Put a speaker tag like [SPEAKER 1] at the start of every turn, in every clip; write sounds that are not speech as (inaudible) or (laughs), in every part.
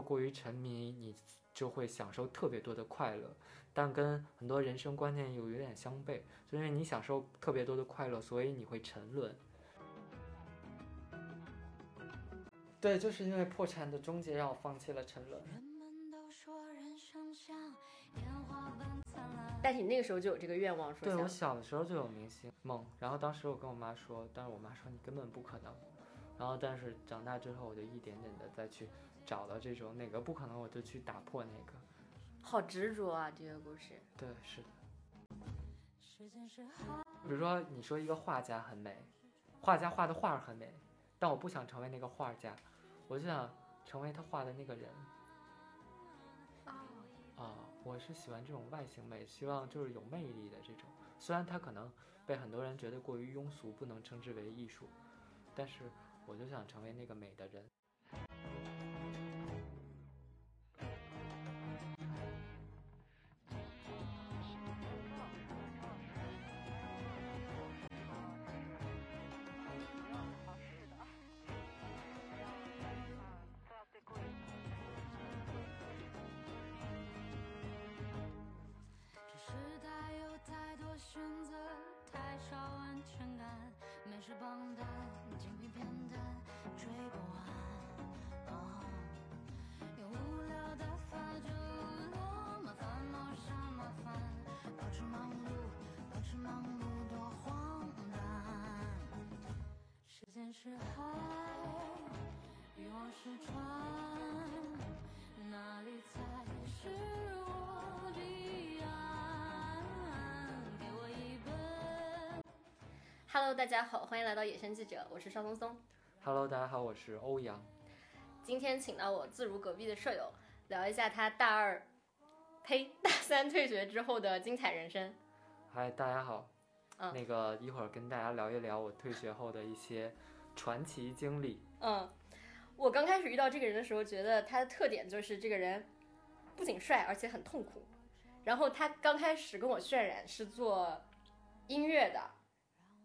[SPEAKER 1] 果过于沉迷，你就会享受特别多的快乐，但跟很多人生观念有有点相悖，就因为你享受特别多的快乐，所以你会沉沦。对，就是因为破产的终结让我放弃了沉沦。
[SPEAKER 2] 但是你那个时候就有这个愿望，说
[SPEAKER 1] 对我小的时候就有明星梦，然后当时我跟我妈说，但是我妈说你根本不可能。然后但是长大之后，我就一点点的再去找到这种哪个不可能，我就去打破那个。
[SPEAKER 2] 好执着啊，这个故事。
[SPEAKER 1] 对，是的。比如说，你说一个画家很美，画家画的画很美，但我不想成为那个画家，我就想成为他画的那个人。啊，我是喜欢这种外形美，希望就是有魅力的这种。虽然它可能被很多人觉得过于庸俗，不能称之为艺术，但是我就想成为那个美的人。
[SPEAKER 3] 全感。美食榜单、精品片单追不完。哦，有无聊的发着落，麻烦冒上麻烦，保持忙碌，保持忙碌多荒诞。时间是海，欲望是船，哪里才是
[SPEAKER 2] Hello，大家好，欢迎来到野生记者，我是邵松松。
[SPEAKER 1] Hello，大家好，我是欧阳。
[SPEAKER 2] 今天请到我自如隔壁的舍友，聊一下他大二，呸，大三退学之后的精彩人生。
[SPEAKER 1] 嗨，大家好。
[SPEAKER 2] 嗯
[SPEAKER 1] 那个一会儿跟大家聊一聊我退学后的一些传奇经历。
[SPEAKER 2] 嗯，我刚开始遇到这个人的时候，觉得他的特点就是这个人不仅帅，而且很痛苦。然后他刚开始跟我渲染是做音乐的，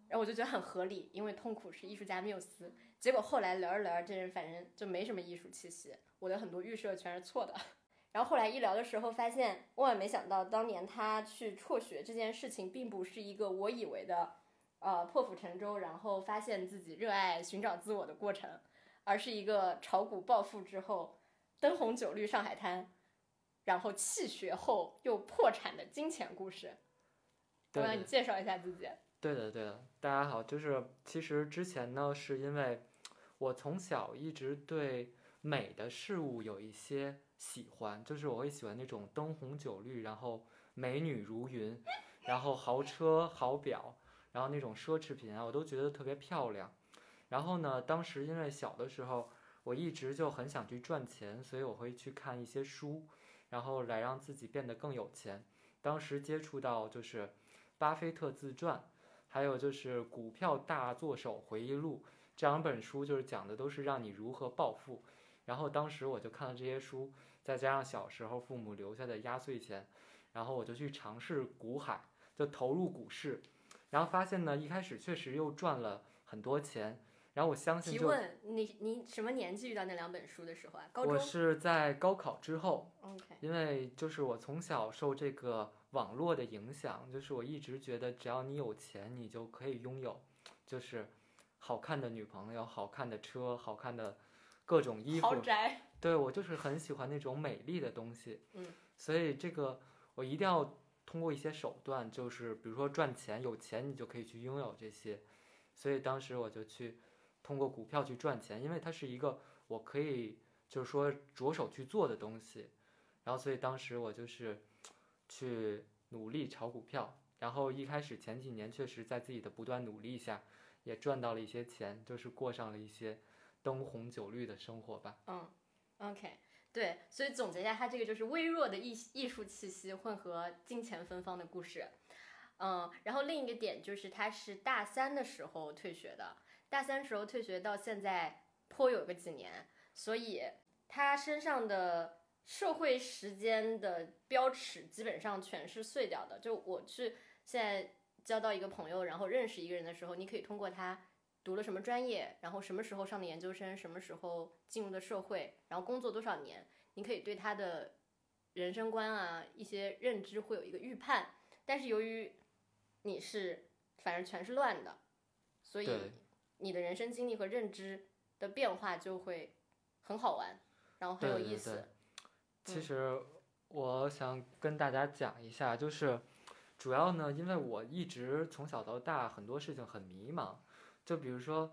[SPEAKER 2] 然后我就觉得很合理，因为痛苦是艺术家缪斯。结果后来聊着聊着，这人反正就没什么艺术气息，我的很多预设全是错的。(laughs) 然后后来一聊的时候，发现万万没想到，当年他去辍学这件事情，并不是一个我以为的，呃，破釜沉舟，然后发现自己热爱、寻找自我的过程，而是一个炒股暴富之后，灯红酒绿上海滩，然后弃学后又破产的金钱故事。我让你介绍一下自己。
[SPEAKER 1] 对的，对的，大家好，就是其实之前呢，是因为我从小一直对美的事物有一些喜欢，就是我会喜欢那种灯红酒绿，然后美女如云，然后豪车豪表，然后那种奢侈品啊，我都觉得特别漂亮。然后呢，当时因为小的时候，我一直就很想去赚钱，所以我会去看一些书，然后来让自己变得更有钱。当时接触到就是巴菲特自传。还有就是《股票大作手回忆录》这两本书，就是讲的都是让你如何暴富。然后当时我就看了这些书，再加上小时候父母留下的压岁钱，然后我就去尝试股海，就投入股市，然后发现呢，一开始确实又赚了很多钱。然后我相信就
[SPEAKER 2] 提问：你你什么年纪遇到那两本书的时候啊？高
[SPEAKER 1] 我是在高考之后
[SPEAKER 2] ，？OK。
[SPEAKER 1] 因为就是我从小受这个网络的影响，就是我一直觉得只要你有钱，你就可以拥有，就是好看的女朋友、好看的车、好看的各种衣服。
[SPEAKER 2] 豪宅。
[SPEAKER 1] 对我就是很喜欢那种美丽的东西。
[SPEAKER 2] 嗯，
[SPEAKER 1] 所以这个我一定要通过一些手段，就是比如说赚钱，有钱你就可以去拥有这些。所以当时我就去通过股票去赚钱，因为它是一个我可以就是说着手去做的东西。然后所以当时我就是去努力炒股票，然后一开始前几年确实在自己的不断努力下，也赚到了一些钱，就是过上了一些灯红酒绿的生活吧。
[SPEAKER 2] 嗯，OK，对，所以总结一下，它这个就是微弱的艺艺术气息混合金钱芬芳的故事。嗯，然后另一个点就是他是大三的时候退学的，大三时候退学到现在颇有个几年，所以他身上的社会时间的标尺基本上全是碎掉的。就我去现在交到一个朋友，然后认识一个人的时候，你可以通过他读了什么专业，然后什么时候上的研究生，什么时候进入的社会，然后工作多少年，你可以对他的人生观啊一些认知会有一个预判，但是由于你是反正全是乱的，所以你的人生经历和认知的变化就会很好玩，然后很有
[SPEAKER 1] 对对对
[SPEAKER 2] 意思。嗯
[SPEAKER 1] 其实我想跟大家讲一下，就是主要呢，因为我一直从小到大很多事情很迷茫，就比如说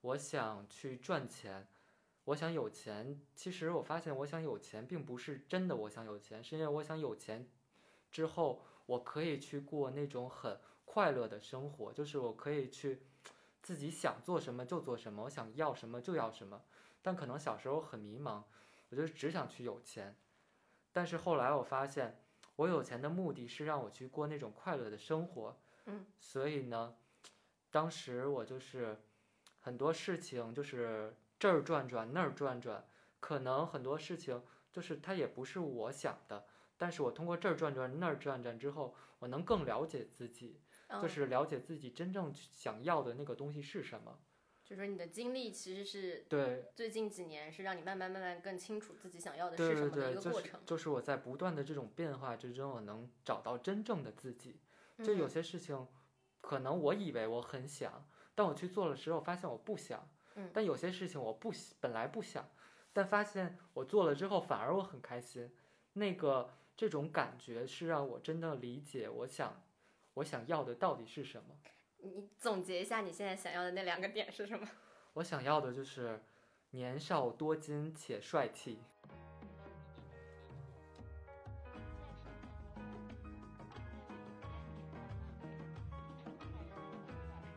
[SPEAKER 1] 我想去赚钱，我想有钱，其实我发现我想有钱并不是真的我想有钱，是因为我想有钱之后我可以去过那种很快乐的生活，就是我可以去自己想做什么就做什么，我想要什么就要什么。但可能小时候很迷茫，我就只想去有钱。但是后来我发现，我有钱的目的是让我去过那种快乐的生活。
[SPEAKER 2] 嗯，
[SPEAKER 1] 所以呢，当时我就是很多事情就是这儿转转那儿转转，可能很多事情就是它也不是我想的，但是我通过这儿转转那儿转转之后，我能更了解自己，就
[SPEAKER 2] 嗯
[SPEAKER 1] 是了解自己真正想要的那个东西是什么。
[SPEAKER 2] 就说你的经历其实是
[SPEAKER 1] 对，
[SPEAKER 2] 最近几年是让你慢慢慢慢更清楚自己想要的是什么的一个过程。
[SPEAKER 1] 就是我在不断的这种变化之中，我能找到真正的自己。就有
[SPEAKER 2] 嗯
[SPEAKER 1] 些事情，可能我以为我很想，但我去做了之后发现我不想。
[SPEAKER 2] 嗯
[SPEAKER 1] 但有些事情我不喜本来不想，但发现我做了之后反而我很开心。那个这种感觉是让我真的理解我想我想要的到底是什么。
[SPEAKER 2] 你总结一下你现在想要的那两个点是什么？
[SPEAKER 1] 我想要的就是年少多金且帅气。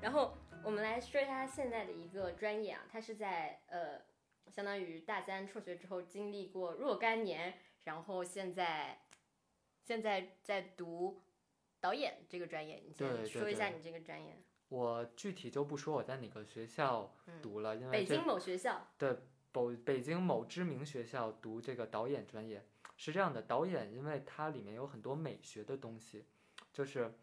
[SPEAKER 2] 然后我们来说一下他现在的一个专业啊，他是在呃，相当于大三辍学之后经历过若干年，然后现在现在在读导演这个专业。你先说一下你这个专业。
[SPEAKER 1] 我具体就不说我在哪个学校
[SPEAKER 2] 嗯
[SPEAKER 1] 读了，因为这
[SPEAKER 2] 北京某学校。
[SPEAKER 1] 对，北北京某知名学校读这个导演专业是这样的，导演因为它里面有很多美学的东西，就是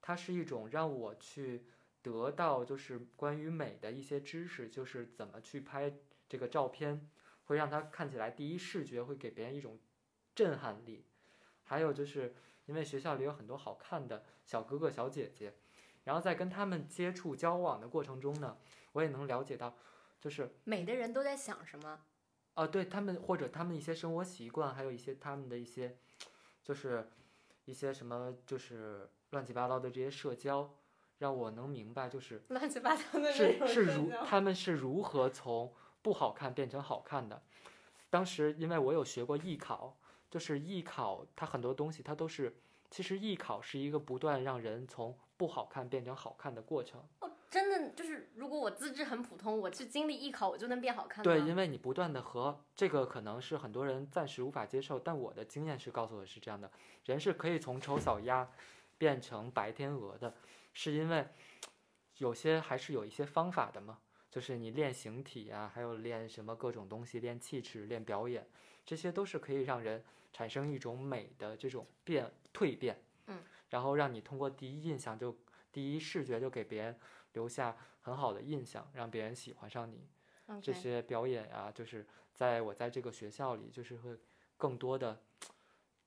[SPEAKER 1] 它是一种让我去得到就是关于美的一些知识，就是怎么去拍这个照片，会让它看起来第一视觉会给别人一种震撼力，还有就是因为学校里有很多好看的小哥哥小姐姐，然后在跟他们接触交往的过程中呢，我也能了解到，就是。
[SPEAKER 2] 美的人都在想什么？
[SPEAKER 1] 啊，对他们或者他们一些生活习惯，还有一些他们的一些，就是一些什么就是乱七八糟的这些社交，让我能明白，就是 (laughs)
[SPEAKER 2] 乱七八糟的
[SPEAKER 1] 是是如他们是如何从不好看变成好看的。当时因为我有学过艺考，就是艺考它很多东西它都是，其实艺考是一个不断让人从不好看变成好看的过程。
[SPEAKER 2] 哦，真的就是，如果我资质很普通，我去经历艺考，我就能变好看吗？
[SPEAKER 1] 对，因为你不断的和这个可能是很多人暂时无法接受，但我的经验是告诉我是这样的，人是可以从丑小鸭变成白天鹅的，是因为有些还是有一些方法的嘛，就是你练形体啊，还有练什么各种东西，练气质、练表演，这些都是可以让人产生一种美的这种变蜕变，
[SPEAKER 2] 嗯，
[SPEAKER 1] 然后让你通过第一印象就第一视觉就给别人留下很好的印象，让别人喜欢上你。这些表演啊，就是在我在这个学校里，就是会更多的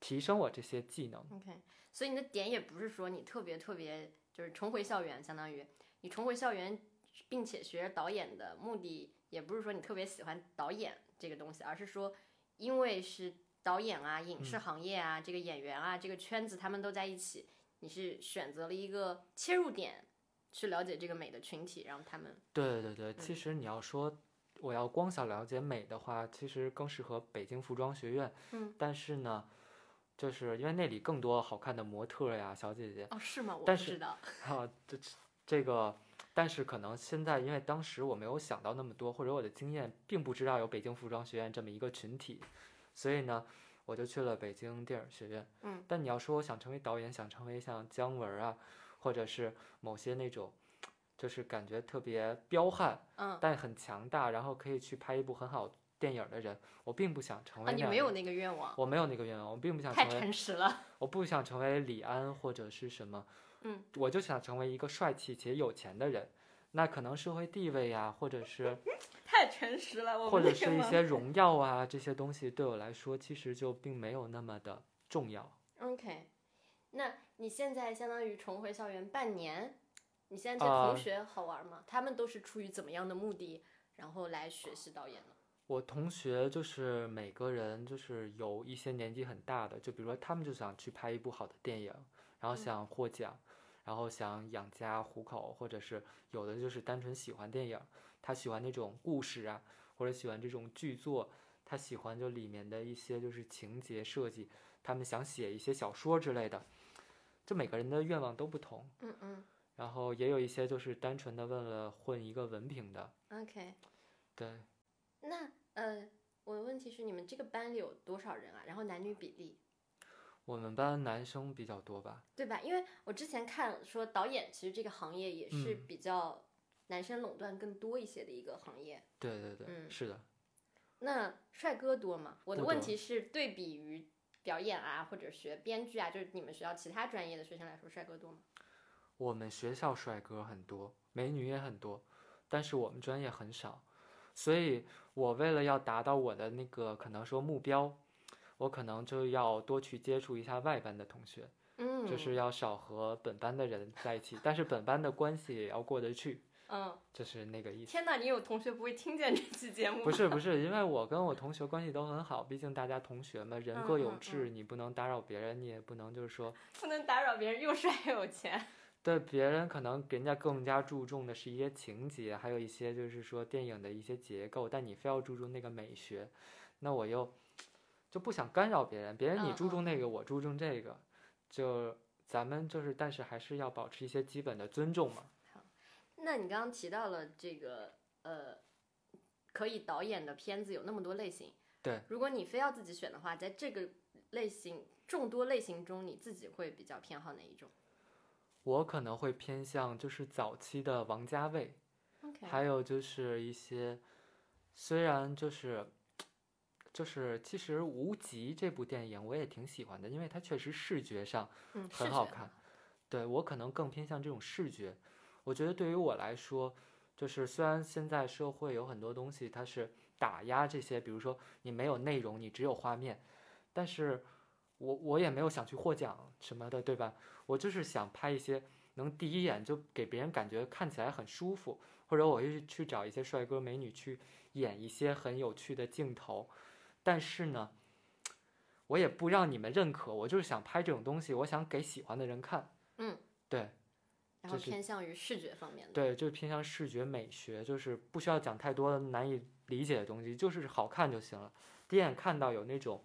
[SPEAKER 1] 提升我这些技能。
[SPEAKER 2] OK，所以你的点也不是说你特别特别就是重回校园，相当于你重回校园，并且学导演的目的，也不是说你特别喜欢导演这个东西，而是说因为是导演啊、影视
[SPEAKER 1] 嗯
[SPEAKER 2] 行业啊、这个演员啊、这个圈子他们都在一起，你是选择了一个切入点去了解这个美的群体，让他们
[SPEAKER 1] 对对对，其实你要说我要光想了解美的话，其实更适合北京服装学院。
[SPEAKER 2] 嗯，
[SPEAKER 1] 但是呢，就是因为那里更多好看的模特呀、小姐姐，
[SPEAKER 2] 哦是吗？我不知道。(laughs)
[SPEAKER 1] 啊，这这个，但是可能现在因为当时我没有想到那么多，或者我的经验并不知道有北京服装学院这么一个群体，所以呢，我就去了北京电影学院。
[SPEAKER 2] 嗯，
[SPEAKER 1] 但你要说我想成为导演，想成为像姜文啊，或者是某些那种，就是感觉特别彪悍，
[SPEAKER 2] 嗯，
[SPEAKER 1] 但很强大，然后可以去拍一部很好电影的人，我并不想成为。
[SPEAKER 2] 你没有那个愿望，
[SPEAKER 1] 我没有那个愿望，我并不想
[SPEAKER 2] 太
[SPEAKER 1] 成为
[SPEAKER 2] 诚实了。
[SPEAKER 1] 我不想成为李安或者是什么，
[SPEAKER 2] 嗯，
[SPEAKER 1] 我就想成为一个帅气且有钱的人。那可能社会地位呀，或者是 (laughs)
[SPEAKER 2] 太诚实了，我
[SPEAKER 1] 或者是一些荣耀啊这些东西，对我来说其实就并没有那么的重要。
[SPEAKER 2] OK，那你现在相当于重回校园半年，你现在这
[SPEAKER 1] 啊
[SPEAKER 2] 同学好玩吗？他们都是出于怎么样的目的，然后来学习导演呢？
[SPEAKER 1] 我同学就是每个人就是有一些年纪很大的，就比如说他们就想去拍一部好的电影，然后想获奖，然后想养家糊口，或者是有的就是单纯喜欢电影，他喜欢那种故事啊，或者喜欢这种剧作，他喜欢就里面的一些就是情节设计，他们想写一些小说之类的，就每个人的愿望都不同。
[SPEAKER 2] 嗯嗯
[SPEAKER 1] 然后也有一些就是单纯的为了混一个文凭的
[SPEAKER 2] ，，OK，
[SPEAKER 1] 对。
[SPEAKER 2] 那呃，我的问题是你们这个班里有多少人啊？然后男女比例？
[SPEAKER 1] 我们班男生比较多吧，
[SPEAKER 2] 对吧？因为我之前看说导演其实这个行业也是
[SPEAKER 1] 嗯
[SPEAKER 2] 比较男生垄断更多一些的一个行业。
[SPEAKER 1] 对对对，
[SPEAKER 2] 嗯
[SPEAKER 1] 是的。
[SPEAKER 2] 那帅哥多吗？我的问题是对比于表演啊，或者学编剧啊，就是你们学校其他专业的学生来说，帅哥多吗？
[SPEAKER 1] 我们学校帅哥很多，美女也很多，但是我们专业很少，所以我为了要达到我的那个可能说目标，我可能就要多去接触一下外班的同学，
[SPEAKER 2] 嗯，
[SPEAKER 1] 就是要少和本班的人在一起，但是本班的关系也要过得去，(laughs)
[SPEAKER 2] 嗯，
[SPEAKER 1] 就是那个意思。
[SPEAKER 2] 天哪，你有同学不会听见这期节目吗？
[SPEAKER 1] 不是不 (laughs) 是，因为我跟我同学关系都很好，毕竟大家同学嘛，人各
[SPEAKER 2] 嗯嗯
[SPEAKER 1] 有志，你不能打扰别人，你也不能就是说 (laughs)
[SPEAKER 2] 不能打扰别人，又帅又有钱。
[SPEAKER 1] 对别人可能人家更加注重的是一些情节，还有一些就是说电影的一些结构，但你非要注重那个美学，那我又就不想干扰别人，别人你注重那个，我注重这个，就咱们就是，但是还是要保持一些基本的尊重嘛。
[SPEAKER 2] 那你刚刚提到了这个呃，可以导演的片子有那么多类型。
[SPEAKER 1] 对。
[SPEAKER 2] 如果你非要自己选的话，在这个类型众多类型中，你自己会比较偏好哪一种
[SPEAKER 1] 我可能会偏向就是早期的王家卫还有就是一些，虽然就是，就是其实《无极》这部电影我也挺喜欢的，因为它确实视觉上很好看。对我可能更偏向这种视觉。我觉得对于我来说，就是虽然现在社会有很多东西它是打压这些，比如说你没有内容，你只有画面，但是我我也没有想去获奖什么的，对吧？我就是想拍一些能第一眼就给别人感觉看起来很舒服，或者我会去找一些帅哥美女去演一些很有趣的镜头，但是呢，我也不让你们认可，我就是想拍这种东西，我想给喜欢的人看。
[SPEAKER 2] 嗯，
[SPEAKER 1] 对
[SPEAKER 2] 然后
[SPEAKER 1] 就是
[SPEAKER 2] 偏向于视觉方面的。
[SPEAKER 1] 对，就是偏向视觉美学，就是不需要讲太多难以理解的东西，就是好看就行了。第一眼看到有那种，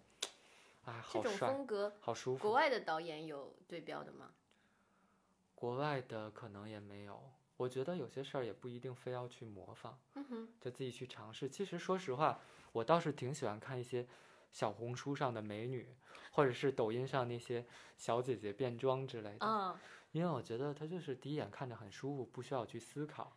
[SPEAKER 1] 哎，
[SPEAKER 2] 这种风格，
[SPEAKER 1] 好舒服。
[SPEAKER 2] 国外的导演有对标的吗？
[SPEAKER 1] 国外的可能也没有，我觉得有些事儿也不一定非要去模仿，
[SPEAKER 2] 嗯哼，
[SPEAKER 1] 就自己去尝试。其实说实话，我倒是挺喜欢看一些小红书上的美女，或者是抖音上那些小姐姐变装之类的。
[SPEAKER 2] 嗯，
[SPEAKER 1] 因为我觉得她就是第一眼看着很舒服，不需要去思考。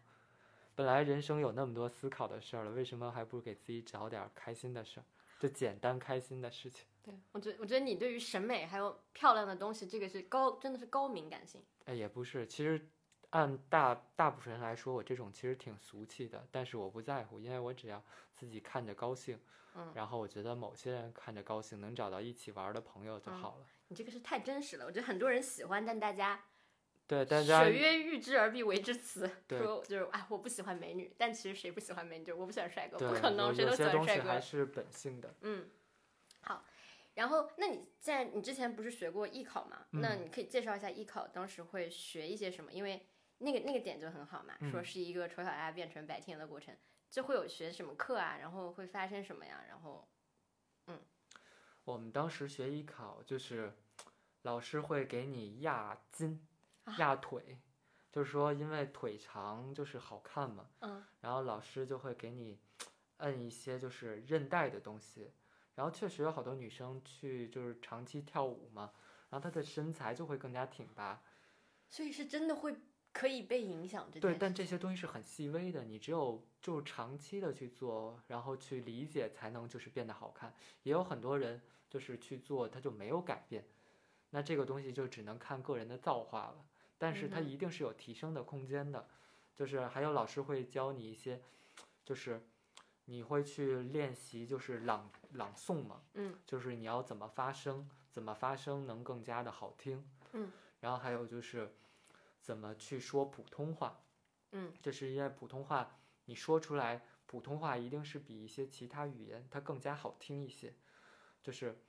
[SPEAKER 1] 本来人生有那么多思考的事儿了，为什么还不如给自己找点儿开心的事儿？就简单开心的事情。
[SPEAKER 2] 对我觉我觉得你对于审美还有漂亮的东西，这个是高，真的是高敏感性。
[SPEAKER 1] 哎，也不是，其实按大大部分人来说，我这种其实挺俗气的，但是我不在乎，因为我只要自己看着高兴，
[SPEAKER 2] 嗯，
[SPEAKER 1] 然后我觉得某些人看着高兴，能找到一起玩儿的朋友就
[SPEAKER 2] 嗯
[SPEAKER 1] 好了。
[SPEAKER 2] 你这个是太真实了，我觉得很多人喜欢，但大家
[SPEAKER 1] 对，大家
[SPEAKER 2] 水曰欲知而必为之词，
[SPEAKER 1] 对
[SPEAKER 2] 说就是啊，我不喜欢美女，但其实谁不喜欢美女？就是我不喜欢帅哥，
[SPEAKER 1] 对
[SPEAKER 2] 不可能，
[SPEAKER 1] 有
[SPEAKER 2] 谁都喜
[SPEAKER 1] 有些东西
[SPEAKER 2] 欢帅哥。
[SPEAKER 1] 还是本性的。
[SPEAKER 2] 嗯，好。然后，那你现在你之前不是学过艺考嘛？那
[SPEAKER 1] 嗯
[SPEAKER 2] 你可以介绍一下艺考当时会学一些什么？因为那个那个点就很好嘛，说
[SPEAKER 1] 嗯
[SPEAKER 2] 是一个丑小鸭变成白天鹅的过程，就会有学什么课啊，然后会发生什么呀？然后，嗯
[SPEAKER 1] 我们当时学艺考，就是老师会给你压筋、
[SPEAKER 2] 啊
[SPEAKER 1] 压腿，就是说因为腿长就是好看嘛，
[SPEAKER 2] 嗯
[SPEAKER 1] 然后老师就会给你摁一些就是韧带的东西，然后确实有好多女生去就是长期跳舞嘛，然后她的身材就会更加挺拔。
[SPEAKER 2] 所以是真的会可以被影响这
[SPEAKER 1] 对，但这些东西是很细微的，你只有就是长期的去做，然后去理解，才能就是变得好看。也有很多人就是去做，他就没有改变，那这个东西就只能看个人的造化了。但是它一定是有提升的空间的，就是还有老师会教你一些，就是你会去练习就是朗朗诵嘛，
[SPEAKER 2] 嗯，
[SPEAKER 1] 就是你要怎么发声，怎么发声能更加的好听，
[SPEAKER 2] 嗯，
[SPEAKER 1] 然后还有就是怎么去说普通话，
[SPEAKER 2] 嗯，
[SPEAKER 1] 这是因为普通话你说出来，普通话一定是比一些其他语言它更加好听一些，就是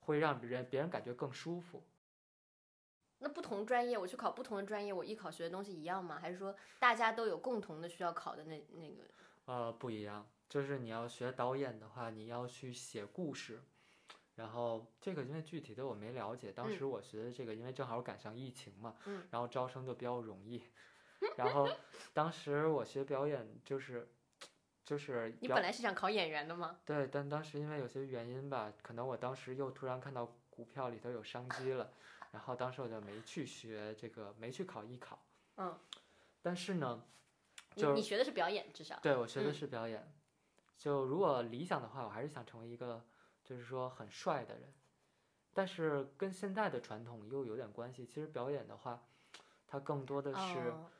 [SPEAKER 1] 会让别人别人感觉更舒服。
[SPEAKER 2] 那不同专业，我去考不同的专业，我艺考学的东西一样吗？还是说大家都有共同的需要考的那那个？
[SPEAKER 1] 呃，不一样，就是你要学导演的话，你要去写故事，然后这个因为具体的我没了解，当时我学的这个，因为正好赶上疫情嘛，
[SPEAKER 2] 嗯，
[SPEAKER 1] 然后招生就比较容易，然后当时我学表演就是就是
[SPEAKER 2] 你本来是想考演员的吗？
[SPEAKER 1] 对，但当时因为有些原因吧，可能我当时又突然看到股票里头有商机了，然后当时我就没去学这个，没去考艺考，
[SPEAKER 2] 嗯，
[SPEAKER 1] 但是呢，
[SPEAKER 2] 你
[SPEAKER 1] 就
[SPEAKER 2] 你学的是表演，至少。
[SPEAKER 1] 对，我学的
[SPEAKER 2] 嗯
[SPEAKER 1] 是表演。就如果理想的话，我还是想成为一个，就是说很帅的人。但是跟现在的传统又有点关系。其实表演的话，它更多的是
[SPEAKER 2] 哦，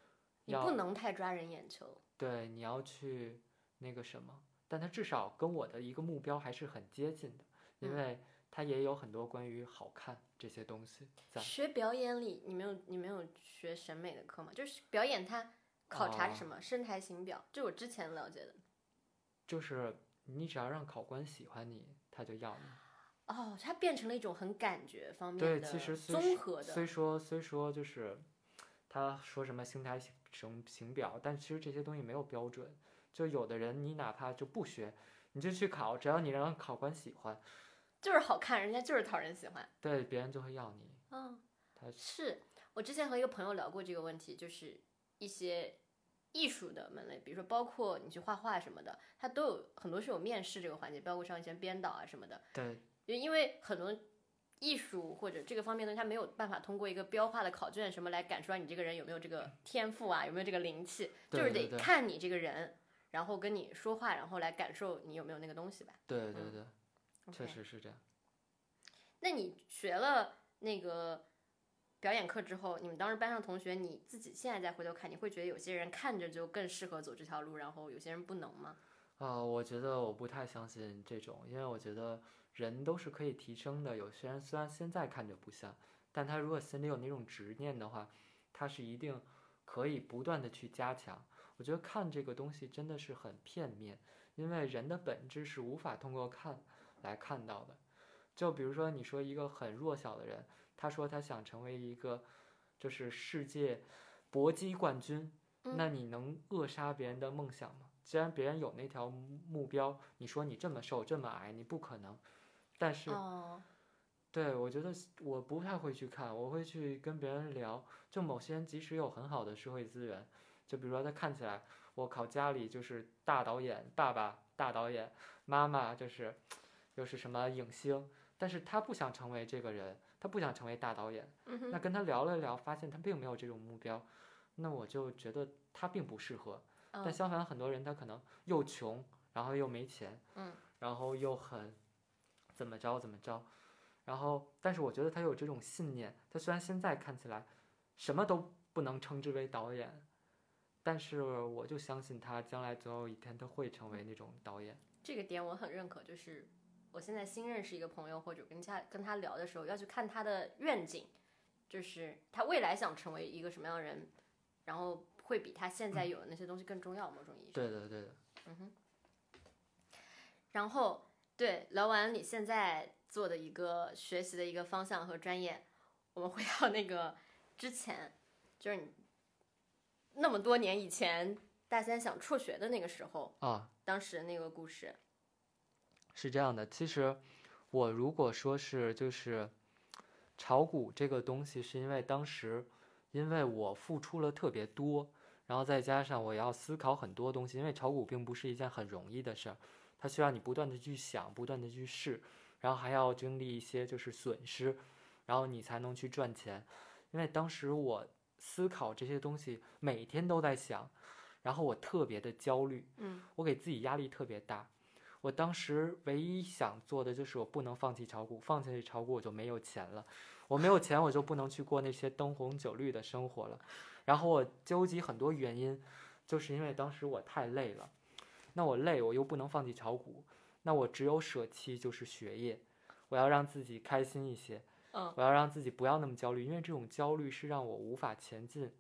[SPEAKER 2] 你不能太抓人眼球。
[SPEAKER 1] 对你要去那个什么，但它至少跟我的一个目标还是很接近的，因
[SPEAKER 2] 嗯
[SPEAKER 1] 为它也有很多关于好看这些东西在。
[SPEAKER 2] 学表演里，你没有你没有学审美的课吗？就是表演它考察什么？身材形表，这我之前了解的。
[SPEAKER 1] 就是你只要让考官喜欢你，他就要你。
[SPEAKER 2] 哦，它变成了一种很感觉方面的对，
[SPEAKER 1] 其实
[SPEAKER 2] 综合的。
[SPEAKER 1] 虽说虽说就是，他说什么星台形形形表，但其实这些东西没有标准。就有的人你哪怕就不学，你就去考，只要你让考官喜欢，
[SPEAKER 2] 就是好看，人家就是讨人喜欢。
[SPEAKER 1] 对别人就会要你。
[SPEAKER 2] 嗯，
[SPEAKER 1] 他
[SPEAKER 2] 是我之前和一个朋友聊过这个问题，就是一些艺术的门类，比如说包括你去画画什么的，它都有很多是有面试这个环节，包括像一些编导啊什么的。
[SPEAKER 1] 对
[SPEAKER 2] 就因为很多艺术或者这个方面的，它没有办法通过一个标化的考卷什么来感出来你这个人有没有这个天赋啊，有没有这个灵气，就是得看你这个人，然后跟你说话，然后来感受你有没有那个东西吧。
[SPEAKER 1] 对对对，确实是这样。
[SPEAKER 2] 那你学了那个表演课之后，你们当时班上同学，你自己现在再回头看，你会觉得有些人看着就更适合走这条路，然后有些人不能吗？
[SPEAKER 1] 啊、我觉得我不太相信这种，因为我觉得人都是可以提升的。有些人虽然现在看着不像，但他如果心里有那种执念的话，他是一定可以不断的去加强。我觉得看这个东西真的是很片面，因为人的本质是无法通过看来看到的。就比如说，你说一个很弱小的人，他说他想成为一个就是世界搏击冠军，
[SPEAKER 2] 嗯
[SPEAKER 1] 那你能扼杀别人的梦想吗？既然别人有那条目标，你说你这么瘦这么矮，你不可能。但是，
[SPEAKER 2] 哦，
[SPEAKER 1] 对我觉得我不太会去看，我会去跟别人聊。就某些人即使有很好的社会资源，就比如说他看起来，我靠家里就是大导演，爸爸大导演，妈妈就是又是什么影星，但是他不想成为这个人，他不想成为大导演。
[SPEAKER 2] 嗯，
[SPEAKER 1] 那跟他聊了聊，发现他并没有这种目标，那我就觉得他并不适合。但
[SPEAKER 2] 嗯
[SPEAKER 1] 相反，很多人他可能又穷，然后又没钱，
[SPEAKER 2] 嗯，
[SPEAKER 1] 然后又很怎么着怎么着，然后但是我觉得他有这种信念，他虽然现在看起来什么都不能称之为导演，但是我就相信他将来总有一天他会成为那种导演。
[SPEAKER 2] 这个点我很认可，就是我现在新认识一个朋友，或者跟他跟他聊的时候，要去看他的愿景，就是他未来想成为一个什么样的人，然后会比他现在有的那些东西更重要，某种意义上。
[SPEAKER 1] 对的对的，
[SPEAKER 2] 嗯哼。然后对聊完你现在做的一个学习的一个方向和专业，我们回到那个之前，就是你那么多年以前大三想辍学的那个时候，
[SPEAKER 1] 啊，
[SPEAKER 2] 当时那个故事。
[SPEAKER 1] 是这样的，其实我如果说是就是炒股这个东西，是因为当时因为我付出了特别多，然后再加上我要思考很多东西，因为炒股并不是一件很容易的事儿，它需要你不断的去想，不断的去试，然后还要经历一些就是损失，然后你才能去赚钱。因为当时我思考这些东西，每天都在想，然后我特别的焦虑，
[SPEAKER 2] 嗯
[SPEAKER 1] 我给自己压力特别大。我当时唯一想做的就是我不能放弃炒股，放弃炒股我就没有钱了，我没有钱我就不能去过那些灯红酒绿的生活了。然后我纠集很多原因，就是因为当时我太累了。那我累，我又不能放弃炒股，那我只有舍弃就是学业，我要让自己开心一些，
[SPEAKER 2] 嗯
[SPEAKER 1] 我要让自己不要那么焦虑，因为这种焦虑是让我无法前进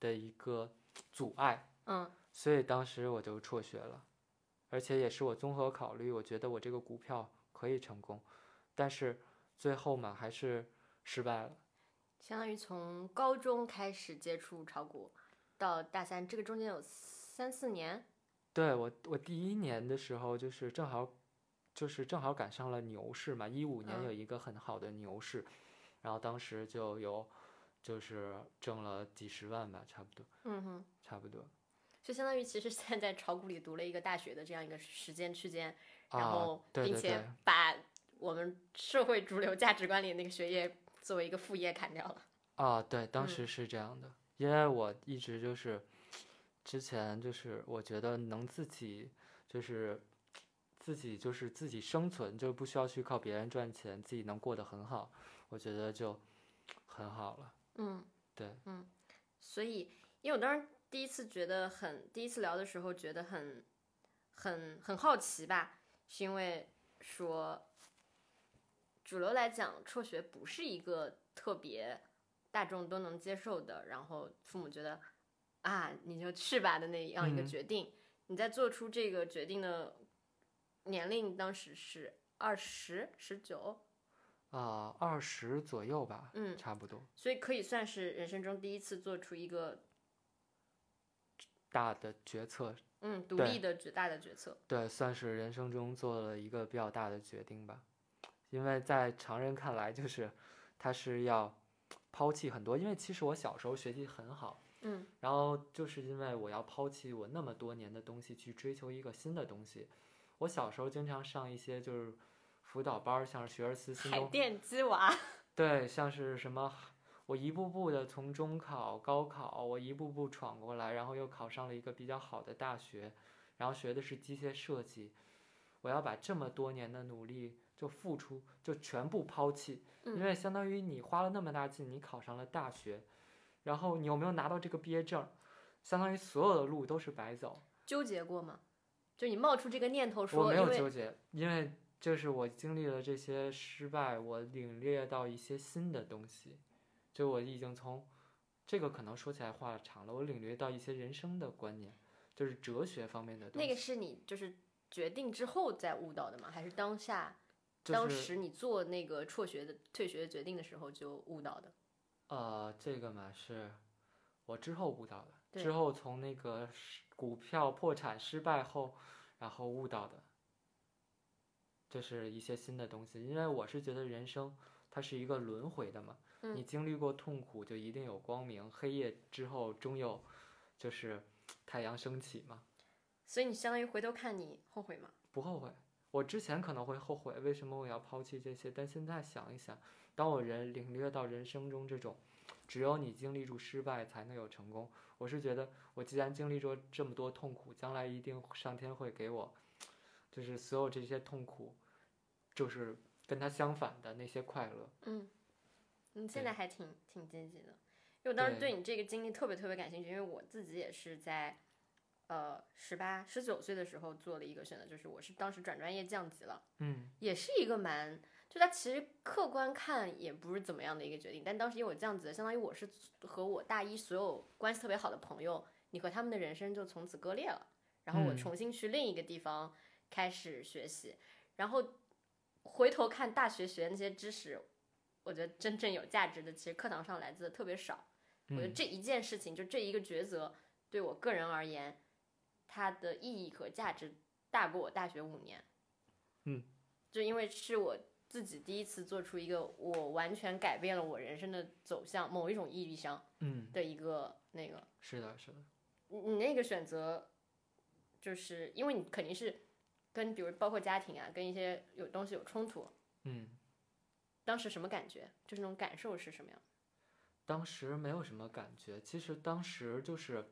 [SPEAKER 1] 的一个阻碍。
[SPEAKER 2] 嗯
[SPEAKER 1] 所以当时我就辍学了，而且也是我综合考虑，我觉得我这个股票可以成功，但是最后嘛还是失败了。
[SPEAKER 2] 相当于从高中开始接触炒股，到大三，这个中间有三四年。
[SPEAKER 1] 对我，我第一年的时候就是正好，就是正好赶上了牛市嘛，一五年
[SPEAKER 2] 嗯
[SPEAKER 1] 有一个很好的牛市，然后当时就有，就是挣了几十万吧，差不多，
[SPEAKER 2] 嗯哼，
[SPEAKER 1] 差不多。
[SPEAKER 2] 就相当于其实现在在炒股里读了一个大学的这样一个时间区间，然
[SPEAKER 1] 啊
[SPEAKER 2] 后并且把我们社会主流价值观里那个学业作为一个副业砍掉了。
[SPEAKER 1] 啊，对，当
[SPEAKER 2] 嗯
[SPEAKER 1] 时是这样的，因为我一直就是，之前就是我觉得能自己就是自己就是自己生存，就不需要去靠别人赚钱，自己能过得很好，我觉得就很好了。
[SPEAKER 2] 嗯，
[SPEAKER 1] 对，
[SPEAKER 2] 嗯，所以因为我当时第一次觉得很，第一次聊的时候觉得很很很好奇吧，是因为说主流来讲，辍学不是一个特别大众都能接受的，然后父母觉得啊你就去吧的那样一个
[SPEAKER 1] 嗯。
[SPEAKER 2] 决定。你在做出这个决定的年龄当时是二十、十九，
[SPEAKER 1] 啊，二十左右吧，
[SPEAKER 2] 嗯。
[SPEAKER 1] 差不多。
[SPEAKER 2] 所以可以算是人生中第一次做出一个
[SPEAKER 1] 大的决策，
[SPEAKER 2] 嗯独立的决大的决策。
[SPEAKER 1] 对，算是人生中做了一个比较大的决定吧。因为在常人看来，就是他是要抛弃很多，因为其实我小时候学习很好，
[SPEAKER 2] 嗯
[SPEAKER 1] 然后就是因为我要抛弃我那么多年的东西，去追求一个新的东西。我小时候经常上一些就是辅导班儿，像是学而思、新东，
[SPEAKER 2] 海淀鸡娃，
[SPEAKER 1] 对，像是什么，我一步步的从中考、高考，我一步步闯过来，然后又考上了一个比较好的大学，然后学的是机械设计。我要把这么多年的努力就付出，就全部抛弃，因
[SPEAKER 2] 嗯
[SPEAKER 1] 为相当于你花了那么大劲，你考上了大学，然后你有没有拿到这个毕业证，相当于所有的路都是白走。
[SPEAKER 2] 纠结过吗？就你冒出这个念头说我，没
[SPEAKER 1] 有纠结，因为就是我经历了这些失败，我领略到一些新的东西，就我已经从这个可能说起来话长了，我领略到一些人生的观念，就是哲学方面的东西。
[SPEAKER 2] 那个是你就是决定之后再悟到的吗？还是当下、
[SPEAKER 1] 就是
[SPEAKER 2] 当时你做那个辍学的退学的决定的时候就悟到的？
[SPEAKER 1] 呃，这个嘛是我之后悟到的，之后从那个股票破产失败后，然后悟到的，就是一些新的东西。因为我是觉得人生它是一个轮回的嘛，
[SPEAKER 2] 嗯
[SPEAKER 1] 你经历过痛苦，就一定有光明，黑夜之后终有就是太阳升起嘛，
[SPEAKER 2] 所以你相当于回头看你后悔吗？
[SPEAKER 1] 不后悔。我之前可能会后悔，为什么我要抛弃这些？但现在想一想，当我人领略到人生中这种，只有你经历住失败才能有成功。我是觉得，我既然经历过这么多痛苦，将来一定上天会给我，就是所有这些痛苦，就是跟它相反的那些快乐。
[SPEAKER 2] 嗯，你现在还挺挺积极的，因为我当时
[SPEAKER 1] 对
[SPEAKER 2] 对。你这个经历特别特别感兴趣，因为我自己也是在呃十八、十九岁的时候做了一个选择，就是我是当时转专业降级了。
[SPEAKER 1] 嗯。
[SPEAKER 2] 也是一个蛮，就它其实客观看也不是怎么样的一个决定，但当时因为我降级了，相当于我是和我大一所有关系特别好的朋友，你和他们的人生就从此割裂了，然后我
[SPEAKER 1] 嗯。
[SPEAKER 2] 重新去另一个地方开始学习，然后回头看大学学的那些知识，我觉得真正有价值的，其实课堂上来自的特别少。我觉得
[SPEAKER 1] 嗯
[SPEAKER 2] 这一件事情，就这一个抉择，对我个人而言，它的意义和价值大过我大学五年。
[SPEAKER 1] 嗯，
[SPEAKER 2] 就因为是我自己第一次做出一个我完全改变了我人生的走向，某一种意义上
[SPEAKER 1] 嗯，
[SPEAKER 2] 的一个那个，
[SPEAKER 1] 是的，是的。
[SPEAKER 2] 你你那个选择，就是因为你肯定是跟比如包括家庭啊，跟一些有东西有冲突，
[SPEAKER 1] 嗯，
[SPEAKER 2] 当时什么感觉？就是那种感受是什么样？
[SPEAKER 1] 当时没有什么感觉，其实当时就是，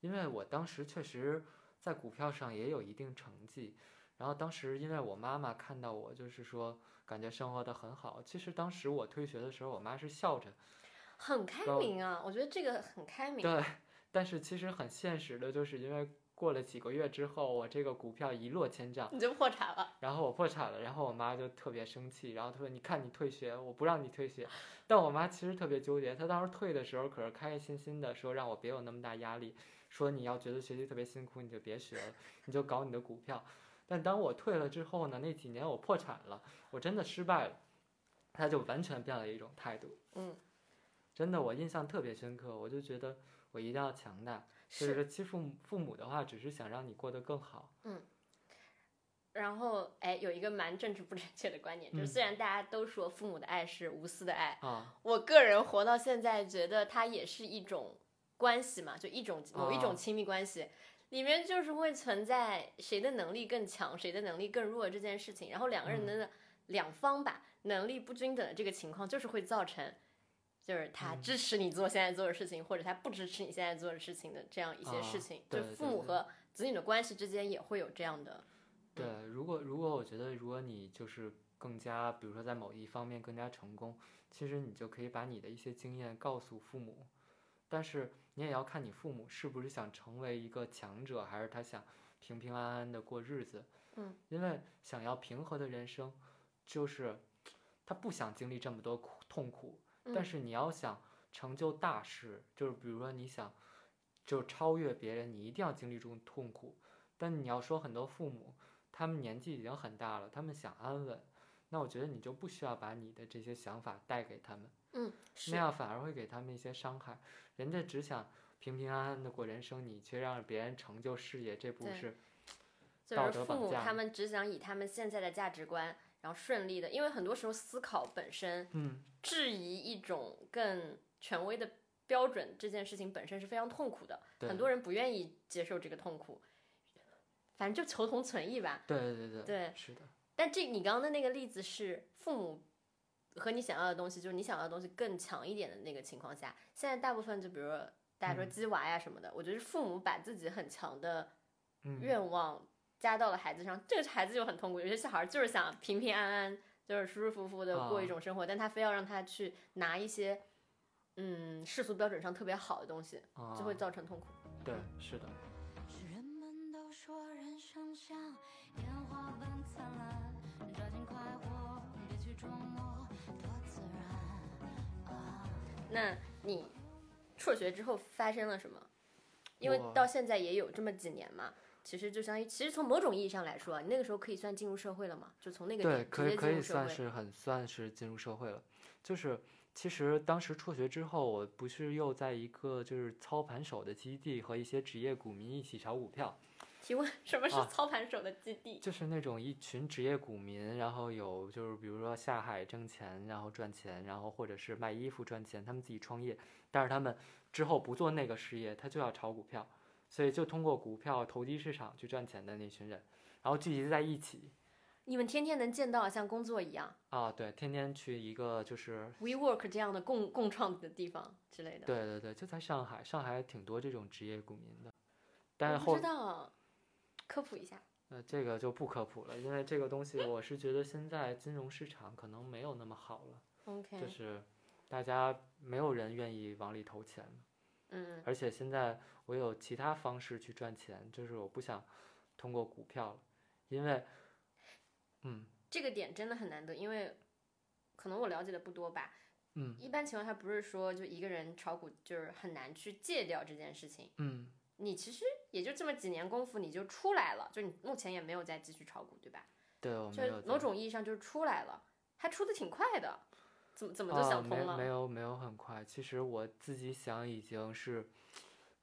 [SPEAKER 1] 因为我当时确实在股票上也有一定成绩，然后当时因为我妈妈看到我就是说感觉生活的很好，其实当时我退学的时候，我妈是笑着，
[SPEAKER 2] 很开明啊，我觉得这个很开明。
[SPEAKER 1] 对，但是其实很现实的，就是因为过了几个月之后，我这个股票一落千丈，
[SPEAKER 2] 你就破产了。
[SPEAKER 1] 然后我破产了，然后我妈就特别生气，然后她说：“你看你退学，我不让你退学。”但我妈其实特别纠结，她当时退的时候可是开开心心的说让我别有那么大压力，说你要觉得学习特别辛苦，你就别学了，你就搞你的股票。但当我退了之后呢，那几年我破产了，我真的失败了，她就完全变了一种态度。
[SPEAKER 2] 嗯，
[SPEAKER 1] 真的我印象特别深刻，我就觉得我一定要强大。就是是欺负父母的话，只是想让你过得更好。嗯。
[SPEAKER 2] 然后，哎，有一个蛮政治不正确的观念，就是
[SPEAKER 1] 嗯。
[SPEAKER 2] 虽然大家都说父母的爱是无私的爱，
[SPEAKER 1] 啊，
[SPEAKER 2] 我个人活到现在，觉得它也是一种关系嘛，就一种某一种
[SPEAKER 1] 哦
[SPEAKER 2] 亲密关系，里面就是会存在谁的能力更强，谁的能力更弱这件事情，然后两个人的两方吧，能力不均等的这个情况，就是会造成。就是他
[SPEAKER 1] 嗯。
[SPEAKER 2] 支持你做现在做的事情，或者他不支持你现在做的事情的这样一些
[SPEAKER 1] 啊
[SPEAKER 2] 事情，
[SPEAKER 1] 对
[SPEAKER 2] 就父母和子女的关系之间也会有这样的
[SPEAKER 1] 对，如果如果我觉得，如果你就是更加，比如说在某一方面更加成功，其实你就可以把你的一些经验告诉父母，但是你也要看你父母是不是想成为一个强者，还是他想平平安安的过日子。
[SPEAKER 2] 嗯，
[SPEAKER 1] 因为想要平和的人生，就是他不想经历这么多苦痛苦，但
[SPEAKER 2] 嗯
[SPEAKER 1] 是你要想成就大事，就是比如说你想就超越别人，你一定要经历这种痛苦。但你要说很多父母，他们年纪已经很大了，他们想安稳，那我觉得你就不需要把你的这些想法带给他们，
[SPEAKER 2] 嗯是
[SPEAKER 1] 那样反而会给他们一些伤害。人家只想平平安安的过人生，你却让别人成就事业，这不是道
[SPEAKER 2] 就是父母
[SPEAKER 1] 德绑架
[SPEAKER 2] 他们只想以他们现在的价值观，然后顺利的，因为很多时候思考本身
[SPEAKER 1] 嗯。
[SPEAKER 2] 质疑一种更权威的标准这件事情本身是非常痛苦的，很多人不愿意接受这个痛苦，反正就求同存异吧。
[SPEAKER 1] 对对对对
[SPEAKER 2] 对
[SPEAKER 1] 是的，
[SPEAKER 2] 但这你刚刚的那个例子是父母和你想要的东西，就是你想要的东西更强一点的那个情况下，现在大部分就比如说大家说
[SPEAKER 1] 嗯。
[SPEAKER 2] 鸡娃呀什么的，我觉得是父母把自己很强的
[SPEAKER 1] 嗯。
[SPEAKER 2] 愿望加到了孩子上，这个孩子就很痛苦。有些小孩就是想平平安安，就是舒舒服服的过一
[SPEAKER 1] 啊
[SPEAKER 2] 种生活，但他非要让他去拿一些嗯世俗标准上特别好的东西，
[SPEAKER 1] 啊
[SPEAKER 2] 就会造成痛苦。
[SPEAKER 1] 对是的，
[SPEAKER 3] 人们都说人生像烟花般灿烂，抓紧快活，别去琢磨多自然啊。
[SPEAKER 2] 那你辍学之后发生了什么？因为到现在也有这么几年嘛，其实就相当于，其实从某种意义上来说，你那个时候可以算进入社会了嘛？就从那个
[SPEAKER 1] 可以可以。算是很算是进入社会了。就是其实当时辍学之后，我不是又在一个就是操盘手的基地和一些职业股民一起炒股票，
[SPEAKER 2] 提问什么是
[SPEAKER 1] 啊
[SPEAKER 2] 操盘手的基地？
[SPEAKER 1] 就是那种一群职业股民，然后有就是比如说下海挣钱，然后赚钱，然后或者是卖衣服赚钱，他们自己创业，但是他们之后不做那个事业，他就要炒股票，所以就通过股票投机市场去赚钱的那群人，然后聚集在一起
[SPEAKER 2] 你们天天能见到像工作一样
[SPEAKER 1] 啊，对，天天去一个就是
[SPEAKER 2] ，WeWork 这样的共共创的地方之类的。
[SPEAKER 1] 对对对，就在上海，上海挺多这种职业股民的，
[SPEAKER 2] 我
[SPEAKER 1] 但是后
[SPEAKER 2] 不知道，科普一下。
[SPEAKER 1] 呃这个就不科普了，因为这个东西我是觉得现在金融市场可能没有那么好了
[SPEAKER 2] ，OK，
[SPEAKER 1] 就是大家没有人愿意往里投钱了，
[SPEAKER 2] 嗯，
[SPEAKER 1] 而且现在我有其他方式去赚钱，就是我不想通过股票了，因为嗯
[SPEAKER 2] 这个点真的很难得，因为可能我了解的不多吧。
[SPEAKER 1] 嗯
[SPEAKER 2] 一般情况下不是说就一个人炒股就是很难去戒掉这件事情。
[SPEAKER 1] 嗯，
[SPEAKER 2] 你其实也就这么几年功夫你就出来了，就你目前也没有再继续炒股，对吧？
[SPEAKER 1] 对我
[SPEAKER 2] 就
[SPEAKER 1] 没有在
[SPEAKER 2] 某种意义上就是出来了，还出的挺快的，怎么怎么就
[SPEAKER 1] 啊
[SPEAKER 2] 想通了？
[SPEAKER 1] 没没有没有很快，其实我自己想已经是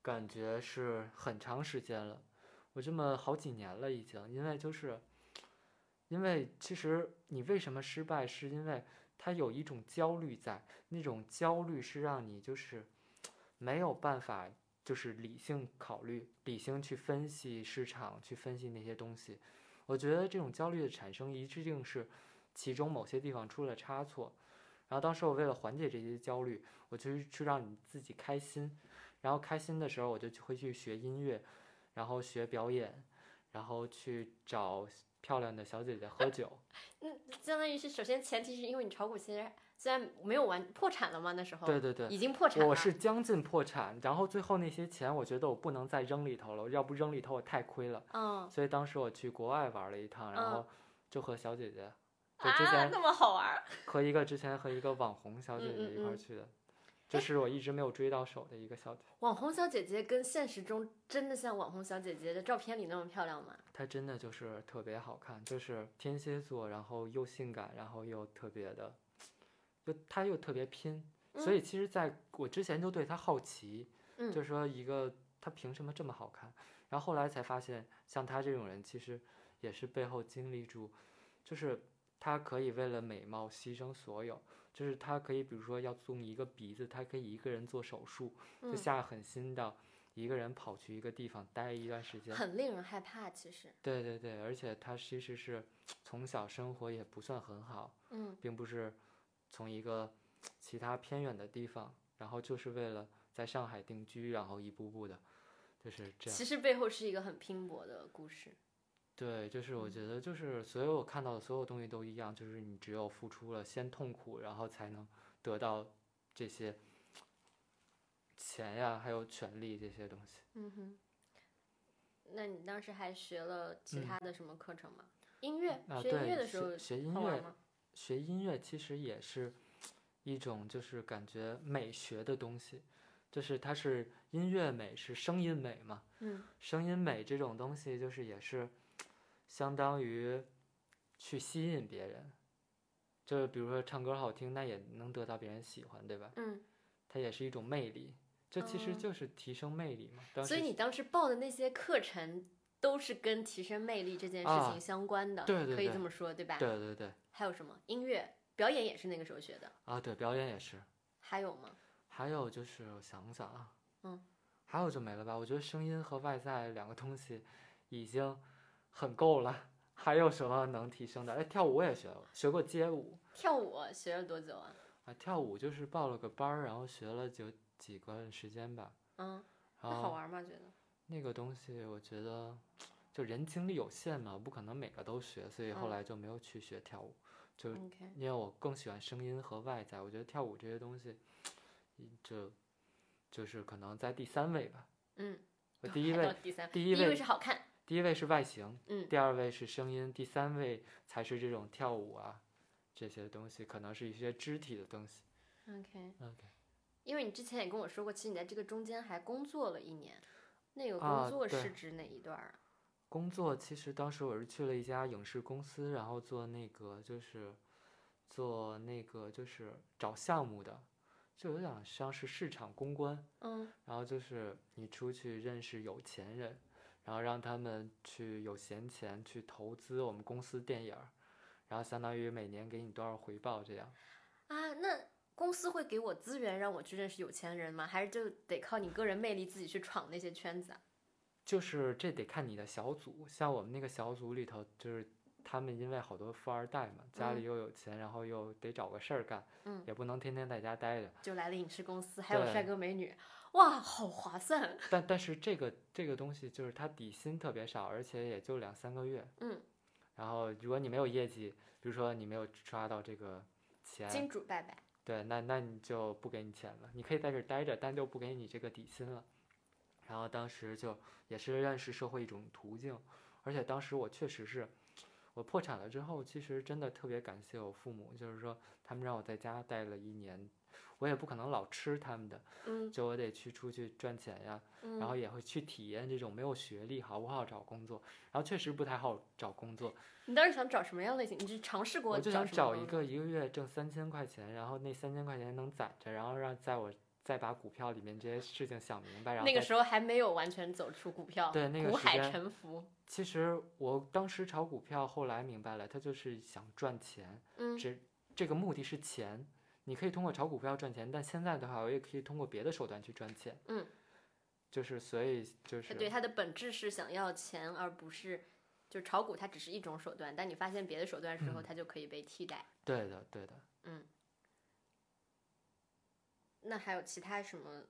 [SPEAKER 1] 感觉是很长时间了，我这么好几年了已经，因为就是因为其实你为什么失败，是因为它有一种焦虑在，那种焦虑是让你就是没有办法就是理性考虑、理性去分析市场、去分析那些东西。我觉得这种焦虑的产生一定是其中某些地方出了差错。然后当时我为了缓解这些焦虑，我就去让你自己开心，然后开心的时候我就去会去学音乐，然后学表演，然后去找漂亮的小姐姐喝酒。(laughs)
[SPEAKER 2] 那，相当于是首先前提是因为你炒股其实虽然没有完破产了吗？那时候
[SPEAKER 1] 对对对，
[SPEAKER 2] 已经破产了。
[SPEAKER 1] 我是将近破产，然后最后那些钱，我觉得我不能再扔里头了，要不扔里头我太亏了。
[SPEAKER 2] 嗯
[SPEAKER 1] 所以当时我去国外玩了一趟，然
[SPEAKER 2] 嗯
[SPEAKER 1] 后就和小姐姐，
[SPEAKER 2] 啊，
[SPEAKER 1] 前
[SPEAKER 2] 那么好玩。
[SPEAKER 1] 和一个之前和一个网红小姐姐一块儿
[SPEAKER 2] 嗯
[SPEAKER 1] 去的，就是我一直没有追到手的一个小姐。
[SPEAKER 2] 网红小姐姐跟现实中真的像网红小姐姐的照片里那么漂亮吗？
[SPEAKER 1] 她真的就是特别好看，就是天蝎座，然后又性感，然后又特别的，就她又特别拼，所以其实在我之前就对她好奇，
[SPEAKER 2] 嗯
[SPEAKER 1] 就说一个她凭什么这么好看？然后后来才发现，像她这种人其实也是背后经历住，就是她可以为了美貌牺牲所有，就是他可以比如说要种一个鼻子，他可以一个人做手术，就
[SPEAKER 2] 嗯
[SPEAKER 1] 下狠心的一个人跑去一个地方待一段时间。
[SPEAKER 2] 很令人害怕，其实。
[SPEAKER 1] 对对对，而且他其实是从小生活也不算很好，
[SPEAKER 2] 嗯
[SPEAKER 1] 并不是从一个其他偏远的地方，然后就是为了在上海定居，然后一步步的，就是这样。
[SPEAKER 2] 其实背后是一个很拼搏的故事。
[SPEAKER 1] 对，就是我觉得就是所有我看到的所有东西都一样，就是你只有付出了，先痛苦，然后才能得到这些钱呀，还有权利这些东西。
[SPEAKER 2] 嗯哼。那你当时还学了其
[SPEAKER 1] 嗯
[SPEAKER 2] 他的什么课程吗？音乐？
[SPEAKER 1] 啊，
[SPEAKER 2] 学音乐
[SPEAKER 1] 对，
[SPEAKER 2] 的时候
[SPEAKER 1] 学学音乐，
[SPEAKER 2] 吗？
[SPEAKER 1] 学音乐其实也是一种就是感觉美学的东西，就是它是音乐美，是声音美嘛。
[SPEAKER 2] 嗯
[SPEAKER 1] 声音美这种东西，就是也是相当于去吸引别人，就是比如说唱歌好听，那也能得到别人喜欢，对吧？
[SPEAKER 2] 嗯。
[SPEAKER 1] 它也是一种魅力，这其实
[SPEAKER 2] 哦
[SPEAKER 1] 就是提升魅力嘛。当
[SPEAKER 2] 所以你当时报的那些课程都是跟提升魅力这件事
[SPEAKER 1] 啊
[SPEAKER 2] 情相关的，
[SPEAKER 1] 对对对
[SPEAKER 2] 可以这么说，对吧？
[SPEAKER 1] 对对对
[SPEAKER 2] 还有什么音乐表演也是那个时候学的，
[SPEAKER 1] 啊，对表演也是。
[SPEAKER 2] 还有吗？
[SPEAKER 1] 还有就是我想想啊，
[SPEAKER 2] 嗯，
[SPEAKER 1] 还有就没了吧？我觉得声音和外在两个东西已经很够了，还有什么能提升的？哎，跳舞我也学了，学过街舞
[SPEAKER 2] 跳舞学了多久啊？
[SPEAKER 1] 啊，跳舞就是报了个班儿，然后学了就几个时间吧。
[SPEAKER 2] 嗯，那好玩吗？觉得？
[SPEAKER 1] 那个东西，我觉得就人精力有限嘛，不可能每个都学，所以后
[SPEAKER 2] 嗯
[SPEAKER 1] 来就没有去学跳舞。就因为我更喜欢声音和外在，我觉得跳舞这些东西，嗯就就是可能在第三位吧。
[SPEAKER 2] 嗯，
[SPEAKER 1] 我第一位，
[SPEAKER 2] 第三，
[SPEAKER 1] 第
[SPEAKER 2] 第一位
[SPEAKER 1] 一位
[SPEAKER 2] 是好看，
[SPEAKER 1] 第一位是外形，
[SPEAKER 2] 嗯
[SPEAKER 1] 第二位是声音，第三位才是这种跳舞啊这些东西，可能是一些肢体的东西。
[SPEAKER 2] ，OK。
[SPEAKER 1] OK，
[SPEAKER 2] 因为你之前也跟我说过，其实你在这个中间还工作了一年，那个
[SPEAKER 1] 啊
[SPEAKER 2] 工作是指哪一段儿啊？
[SPEAKER 1] 工作其实当时我是去了一家影视公司，然后做那个就是做那个就是找项目的，就有点像是市场公关。
[SPEAKER 2] 嗯
[SPEAKER 1] 然后就是你出去认识有钱人，然后让他们去有闲钱去投资我们公司电影儿，然后相当于每年给你多少回报这样。
[SPEAKER 2] 啊，那公司会给我资源让我去认识有钱人吗？还是就得靠你个人魅力自己去闯那些圈子啊？
[SPEAKER 1] 就是这得看你的小组，像我们那个小组里头，就是他们因为好多富二代嘛，家里
[SPEAKER 2] 嗯
[SPEAKER 1] 又有钱，然后又得找个事儿干，
[SPEAKER 2] 嗯
[SPEAKER 1] 也不能天天在家待着。
[SPEAKER 2] 就来了影视公司，还有帅哥美女，哇，好划算。(laughs)
[SPEAKER 1] 但但是这个这个东西就是它底薪特别少，而且也就两三个月。
[SPEAKER 2] 嗯，
[SPEAKER 1] 然后如果你没有业绩，比如说你没有抓到这个钱，
[SPEAKER 2] 金主拜拜。
[SPEAKER 1] 对，那那你就不给你钱了，你可以在这儿待着，但就不给你这个底薪了。然后当时就也是认识社会一种途径，而且当时我确实是，我破产了之后，其实真的特别感谢我父母，就是说他们让我在家待了一年，我也不可能老吃他们的，
[SPEAKER 2] 嗯
[SPEAKER 1] 就我得去出去赚钱呀，然后
[SPEAKER 2] 嗯，
[SPEAKER 1] 也会去体验这种没有学历好不好找工作，然后确实不太好找工作，
[SPEAKER 2] 你当时想找什么样类型？你是尝试过
[SPEAKER 1] 我就
[SPEAKER 2] 找
[SPEAKER 1] 想找一个一个月挣三千块钱，然后那三千块钱能攒着，然后让在我再把股票里面这些事情想明白，然后
[SPEAKER 2] 那个时候还没有完全走出股票，
[SPEAKER 1] 对那个
[SPEAKER 2] 股海沉浮。
[SPEAKER 1] 其实我当时炒股票，后来明白了，他就是想赚钱，
[SPEAKER 2] 嗯
[SPEAKER 1] 这这个目的是钱。你可以通过炒股票赚钱，但现在的话，我也可以通过别的手段去赚钱。
[SPEAKER 2] 嗯，
[SPEAKER 1] 就是所以就是
[SPEAKER 2] 对，它的本质是想要钱，而不是就炒股，它只是一种手段。但你发现别的手段之后，
[SPEAKER 1] 嗯
[SPEAKER 2] 它就可以被替代。
[SPEAKER 1] 对的对的。
[SPEAKER 2] 那还有其他什么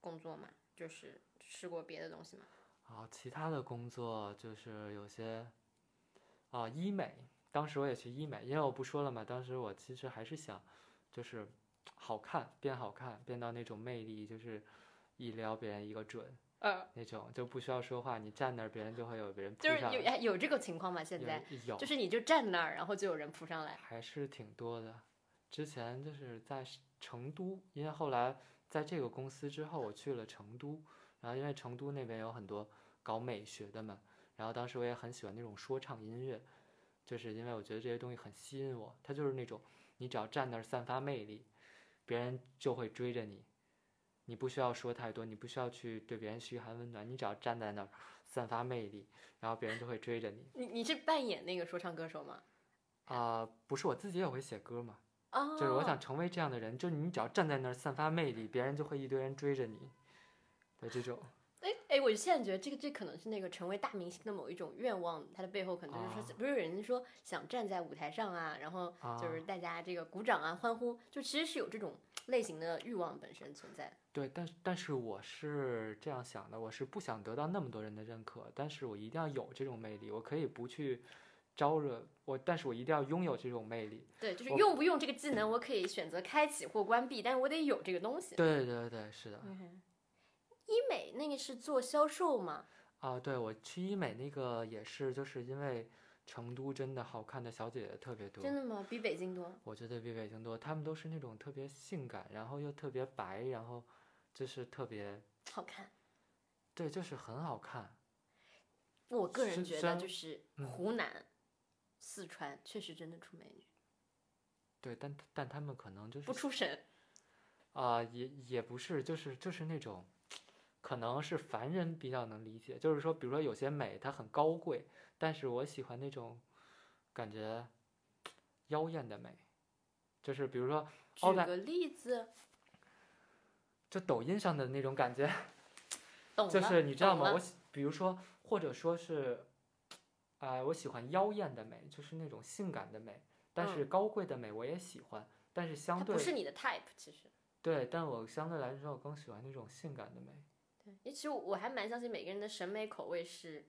[SPEAKER 2] 工作吗？就是试过别的东西吗？
[SPEAKER 1] 啊，其他的工作就是有些啊医美，当时我也去医美，因为我不说了嘛，当时我其实还是想就是好看变好看，变到那种魅力，就是一撩别人一个准
[SPEAKER 2] 嗯，
[SPEAKER 1] 那种，就不需要说话，你站那儿，别人就会有别人扑
[SPEAKER 2] 就是有。有这个情况吗？现
[SPEAKER 1] 有
[SPEAKER 2] 在
[SPEAKER 1] 有
[SPEAKER 2] 就是你就站那儿，然后就有人扑上来。
[SPEAKER 1] 还是挺多的。之前就是在成都，因为后来在这个公司之后，我去了成都，然后因为成都那边有很多搞美学的嘛，然后当时我也很喜欢那种说唱音乐，就是因为我觉得这些东西很吸引我，它就是那种你只要站那儿散发魅力，别人就会追着你，你不需要说太多，你不需要去对别人嘘寒问暖，你只要站在那儿散发魅力，然后别人就会追着你。
[SPEAKER 2] 你你是扮演那个说唱歌手吗？
[SPEAKER 1] 啊、不是我自己也会写歌嘛，
[SPEAKER 2] 哦，
[SPEAKER 1] 就是我想成为这样的人，就是你只要站在那儿散发魅力，别人就会一堆人追着你的这种。
[SPEAKER 2] 哎哎，我现在觉得这个这可能是那个成为大明星的某一种愿望，它的背后可能就是说，
[SPEAKER 1] 啊
[SPEAKER 2] 不是有人说想站在舞台上啊，然后就是
[SPEAKER 1] 啊
[SPEAKER 2] 大家这个鼓掌啊、欢呼，就其实是有这种类型的欲望本身存在。
[SPEAKER 1] 对，但是但是我是这样想的，我是不想得到那么多人的认可，但是我一定要有这种魅力，我可以不去招惹我，但是我一定要拥有这种魅力。
[SPEAKER 2] 对，就是用不用这个技能，我可以选择开启或关闭，但是我得有这个东西。
[SPEAKER 1] 对对对，是的。
[SPEAKER 2] 嗯医美那个是做销售吗？
[SPEAKER 1] 啊，对我去医美那个也是，就是因为成都真的好看的小姐姐特别多，
[SPEAKER 2] 真的吗？比北京多？
[SPEAKER 1] 我觉得比北京多，她们都是那种特别性感，然后又特别白，然后就是特别 (sniffs)
[SPEAKER 2] 好看。
[SPEAKER 1] 对，就是很好看。
[SPEAKER 2] 我个人觉得就是
[SPEAKER 1] 嗯
[SPEAKER 2] 湖南、四川确实真的出美女，
[SPEAKER 1] 对，但但他们可能就是
[SPEAKER 2] 不出省。
[SPEAKER 1] 啊、也也不是，就是就是那种，可能是凡人比较能理解。就是说，比如说有些美它很高贵，但是我喜欢那种感觉妖艳的美，就是比如说
[SPEAKER 2] 举个例子，
[SPEAKER 1] 就抖音上的那种感觉。就是你知道吗？我喜比如说或者说是，啊、我喜欢妖艳的美，就是那种性感的美，但是高贵的美我也喜欢，但是相对
[SPEAKER 2] 不是你的 type，其实。
[SPEAKER 1] 对，但我相对来说我更喜欢那种性感的美。
[SPEAKER 2] 对，因为其实我还蛮相信每个人的审美口味是